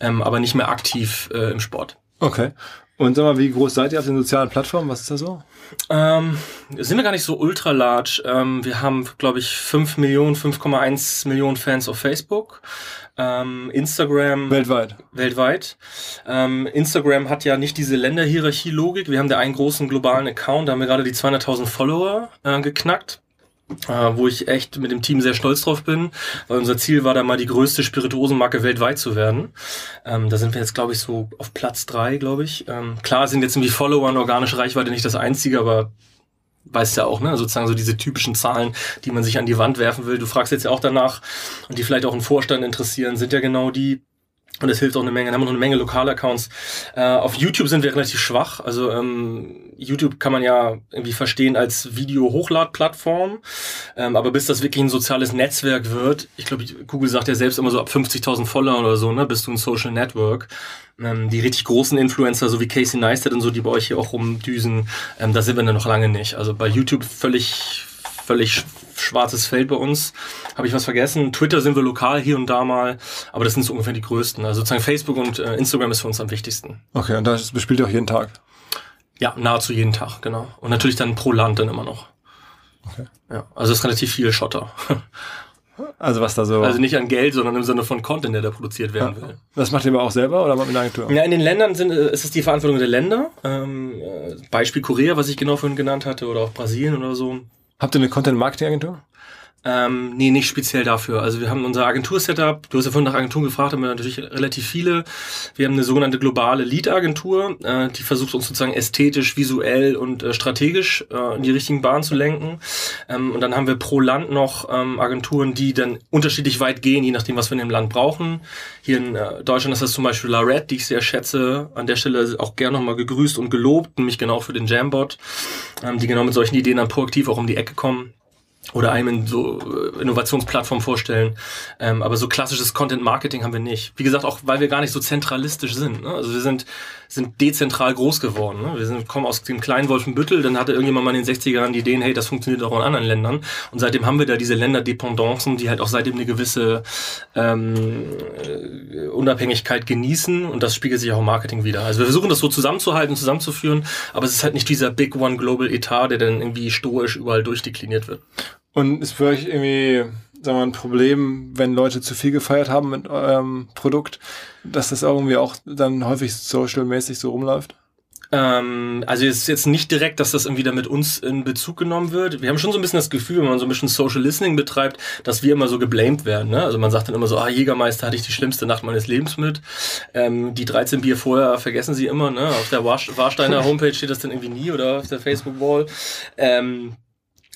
ähm, aber nicht mehr aktiv äh, im Sport. Okay. Und sag mal, wie groß seid ihr auf den sozialen Plattformen? Was ist da so? Ähm, sind wir gar nicht so ultra large. Ähm, wir haben, glaube ich, 5 Millionen, 5,1 Millionen Fans auf Facebook. Ähm, Instagram. Weltweit. Weltweit. Ähm, Instagram hat ja nicht diese Länderhierarchie-Logik. Wir haben da einen großen globalen Account, da haben wir gerade die 200.000 Follower äh, geknackt. Äh, wo ich echt mit dem Team sehr stolz drauf bin, weil unser Ziel war da mal die größte Spirituosenmarke weltweit zu werden. Ähm, da sind wir jetzt, glaube ich, so auf Platz drei, glaube ich. Ähm, klar sind jetzt irgendwie Follower und organische Reichweite nicht das Einzige, aber weißt ja auch, ne, sozusagen so diese typischen Zahlen, die man sich an die Wand werfen will. Du fragst jetzt ja auch danach und die vielleicht auch einen Vorstand interessieren, sind ja genau die, und es hilft auch eine Menge. Dann haben wir noch eine Menge lokale Accounts. Äh, auf YouTube sind wir relativ schwach. Also ähm, YouTube kann man ja irgendwie verstehen als Video-Hochlad-Plattform. Ähm, aber bis das wirklich ein soziales Netzwerk wird, ich glaube, Google sagt ja selbst immer so ab 50.000 Follower oder so, ne, bist du ein Social Network. Ähm, die richtig großen Influencer, so wie Casey Neistat und so, die bei euch hier auch rumdüsen, ähm, da sind wir dann noch lange nicht. Also bei YouTube völlig völlig schwarzes Feld bei uns. Habe ich was vergessen? Twitter sind wir lokal hier und da mal, aber das sind so ungefähr die größten. Also sozusagen Facebook und äh, Instagram ist für uns am wichtigsten. Okay, und das bespielt ihr auch jeden Tag? Ja, nahezu jeden Tag, genau. Und natürlich dann pro Land dann immer noch. Okay. Ja, also es ist relativ viel Schotter. [LAUGHS] Also was da so. Also nicht an Geld, sondern im Sinne von Content, der da produziert werden ja. will. Das macht ihr aber auch selber oder macht ihr eine Agentur? Ja, in den Ländern sind, äh, ist es die Verantwortung der Länder. Ähm, äh, Beispiel Korea, was ich genau vorhin genannt hatte, oder auch Brasilien oder so. Habt ihr eine Content-Marketing-Agentur? Ähm, nee, nicht speziell dafür. Also wir haben unser Agentur-Setup, du hast ja vorhin nach Agenturen gefragt, haben wir natürlich relativ viele. Wir haben eine sogenannte globale Lead-Agentur, äh, die versucht uns sozusagen ästhetisch, visuell und äh, strategisch äh, in die richtigen Bahnen zu lenken. Ähm, und dann haben wir pro Land noch ähm, Agenturen, die dann unterschiedlich weit gehen, je nachdem, was wir in dem Land brauchen. Hier in äh, Deutschland ist das zum Beispiel La die ich sehr schätze. An der Stelle auch gerne nochmal gegrüßt und gelobt, nämlich genau für den Jambot, ähm, die genau mit solchen Ideen dann proaktiv auch um die Ecke kommen oder einem in so äh, Innovationsplattformen vorstellen. Ähm, aber so klassisches Content Marketing haben wir nicht. Wie gesagt, auch weil wir gar nicht so zentralistisch sind. Ne? Also wir sind, sind dezentral groß geworden. Ne? Wir sind, kommen aus dem kleinen Wolfenbüttel, dann hatte irgendjemand mal in den 60er Jahren die Ideen, hey, das funktioniert auch in anderen Ländern. Und seitdem haben wir da diese Länderdependancen, die halt auch seitdem eine gewisse ähm, äh, Unabhängigkeit genießen. Und das spiegelt sich auch im Marketing wieder. Also wir versuchen das so zusammenzuhalten, zusammenzuführen, aber es ist halt nicht dieser Big One Global Etat, der dann irgendwie stoisch überall durchdekliniert wird. Und ist für euch irgendwie, sagen wir mal, ein Problem, wenn Leute zu viel gefeiert haben mit eurem Produkt, dass das irgendwie auch dann häufig social-mäßig so rumläuft? Ähm, also es ist jetzt nicht direkt, dass das irgendwie da mit uns in Bezug genommen wird. Wir haben schon so ein bisschen das Gefühl, wenn man so ein bisschen Social Listening betreibt, dass wir immer so geblamed werden. Ne? Also man sagt dann immer so, ah, Jägermeister hatte ich die schlimmste Nacht meines Lebens mit. Ähm, die 13 Bier vorher vergessen sie immer. Ne? Auf der Warsteiner [LAUGHS] Homepage steht das dann irgendwie nie oder auf der Facebook-Wall. Ähm,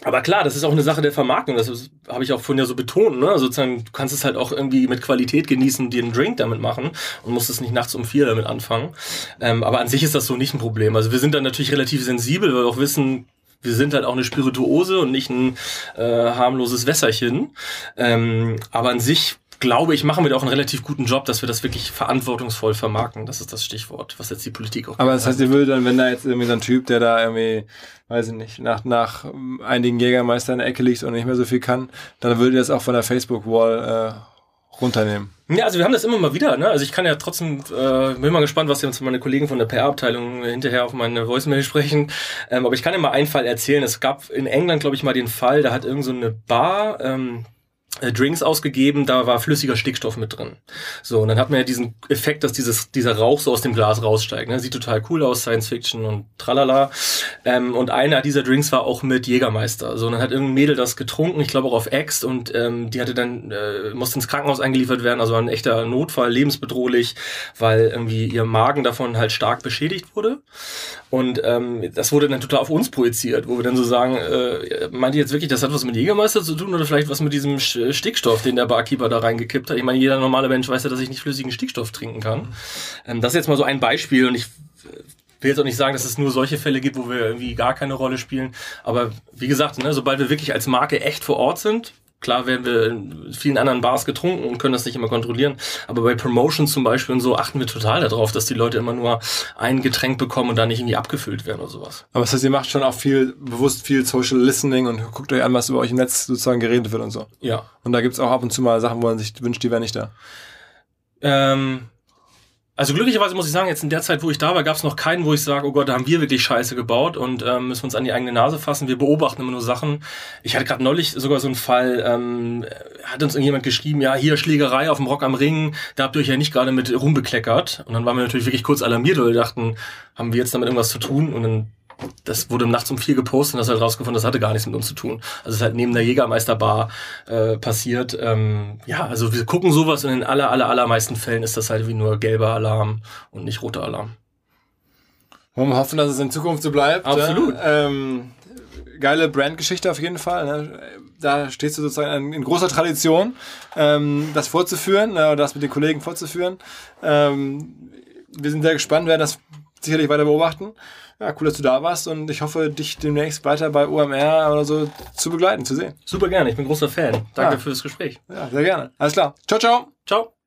aber klar, das ist auch eine Sache der Vermarktung. Das habe ich auch vorhin ja so betont. Ne? Also sozusagen, du kannst es halt auch irgendwie mit Qualität genießen, dir einen Drink damit machen und musst es nicht nachts um vier damit anfangen. Ähm, aber an sich ist das so nicht ein Problem. Also wir sind dann natürlich relativ sensibel, weil wir auch wissen, wir sind halt auch eine Spirituose und nicht ein äh, harmloses Wässerchen. Ähm, aber an sich glaube ich, machen wir da auch einen relativ guten Job, dass wir das wirklich verantwortungsvoll vermarkten. Das ist das Stichwort, was jetzt die Politik auch. Aber das heißt, ihr würdet dann, wenn da jetzt irgendwie so ein Typ, der da irgendwie, weiß ich nicht, nach, nach einigen Jägermeister in der Ecke liegt und nicht mehr so viel kann, dann würdet ihr das auch von der Facebook-Wall äh, runternehmen. Ja, also wir haben das immer mal wieder. Ne? Also ich kann ja trotzdem, äh, bin mal gespannt, was jetzt meine Kollegen von der PR-Abteilung hinterher auf meine Voicemail sprechen. Ähm, aber ich kann ja mal einen Fall erzählen. Es gab in England, glaube ich, mal den Fall, da hat irgend so eine Bar ähm, äh, Drinks ausgegeben, da war flüssiger Stickstoff mit drin. So, und dann hat man ja diesen Effekt, dass dieses, dieser Rauch so aus dem Glas raussteigt. Ne? Sieht total cool aus, Science Fiction und tralala. Ähm, und einer dieser Drinks war auch mit Jägermeister. So, und dann hat irgendein Mädel das getrunken, ich glaube auch auf Ex, und ähm, die hatte dann, äh, musste ins Krankenhaus eingeliefert werden, also ein echter Notfall, lebensbedrohlich, weil irgendwie ihr Magen davon halt stark beschädigt wurde. Und ähm, das wurde dann total auf uns projiziert, wo wir dann so sagen, äh, meint ihr jetzt wirklich, das hat was mit Jägermeister zu tun oder vielleicht was mit diesem Stickstoff, den der Barkeeper da reingekippt hat. Ich meine, jeder normale Mensch weiß ja, dass ich nicht flüssigen Stickstoff trinken kann. Ähm, das ist jetzt mal so ein Beispiel und ich will jetzt auch nicht sagen, dass es nur solche Fälle gibt, wo wir irgendwie gar keine Rolle spielen. Aber wie gesagt, ne, sobald wir wirklich als Marke echt vor Ort sind, Klar werden wir in vielen anderen Bars getrunken und können das nicht immer kontrollieren. Aber bei Promotions zum Beispiel und so achten wir total darauf, dass die Leute immer nur ein Getränk bekommen und da nicht irgendwie abgefüllt werden oder sowas. Aber das heißt, ihr macht schon auch viel, bewusst viel Social Listening und guckt euch an, was über euch im Netz sozusagen geredet wird und so. Ja. Und da gibt's auch ab und zu mal Sachen, wo man sich wünscht, die wären nicht da. Ähm, also glücklicherweise muss ich sagen, jetzt in der Zeit, wo ich da war, gab es noch keinen, wo ich sage, oh Gott, da haben wir wirklich Scheiße gebaut und ähm, müssen uns an die eigene Nase fassen. Wir beobachten immer nur Sachen. Ich hatte gerade neulich sogar so einen Fall, ähm, hat uns irgendjemand geschrieben, ja, hier Schlägerei auf dem Rock am Ring, da habt ihr euch ja nicht gerade mit rumbekleckert. Und dann waren wir natürlich wirklich kurz alarmiert, weil wir dachten, haben wir jetzt damit irgendwas zu tun? Und dann das wurde nachts um vier gepostet und das hat rausgefunden, das hatte gar nichts mit uns zu tun. Also es ist halt neben der Jägermeisterbar äh, passiert. Ähm, ja, also wir gucken sowas und in aller, aller, allermeisten Fällen ist das halt wie nur gelber Alarm und nicht roter Alarm. Wollen wir hoffen, dass es in Zukunft so bleibt. Absolut. Ja? Ähm, geile Brandgeschichte auf jeden Fall. Ne? Da stehst du sozusagen in großer Tradition, ähm, das vorzuführen, äh, das mit den Kollegen vorzuführen. Ähm, wir sind sehr gespannt, werden das sicherlich weiter beobachten. Ja, cool, dass du da warst und ich hoffe, dich demnächst weiter bei OMR oder so zu begleiten, zu sehen. Super gerne, ich bin großer Fan. Danke ja. für das Gespräch. Ja, sehr gerne. Alles klar. Ciao, ciao. Ciao.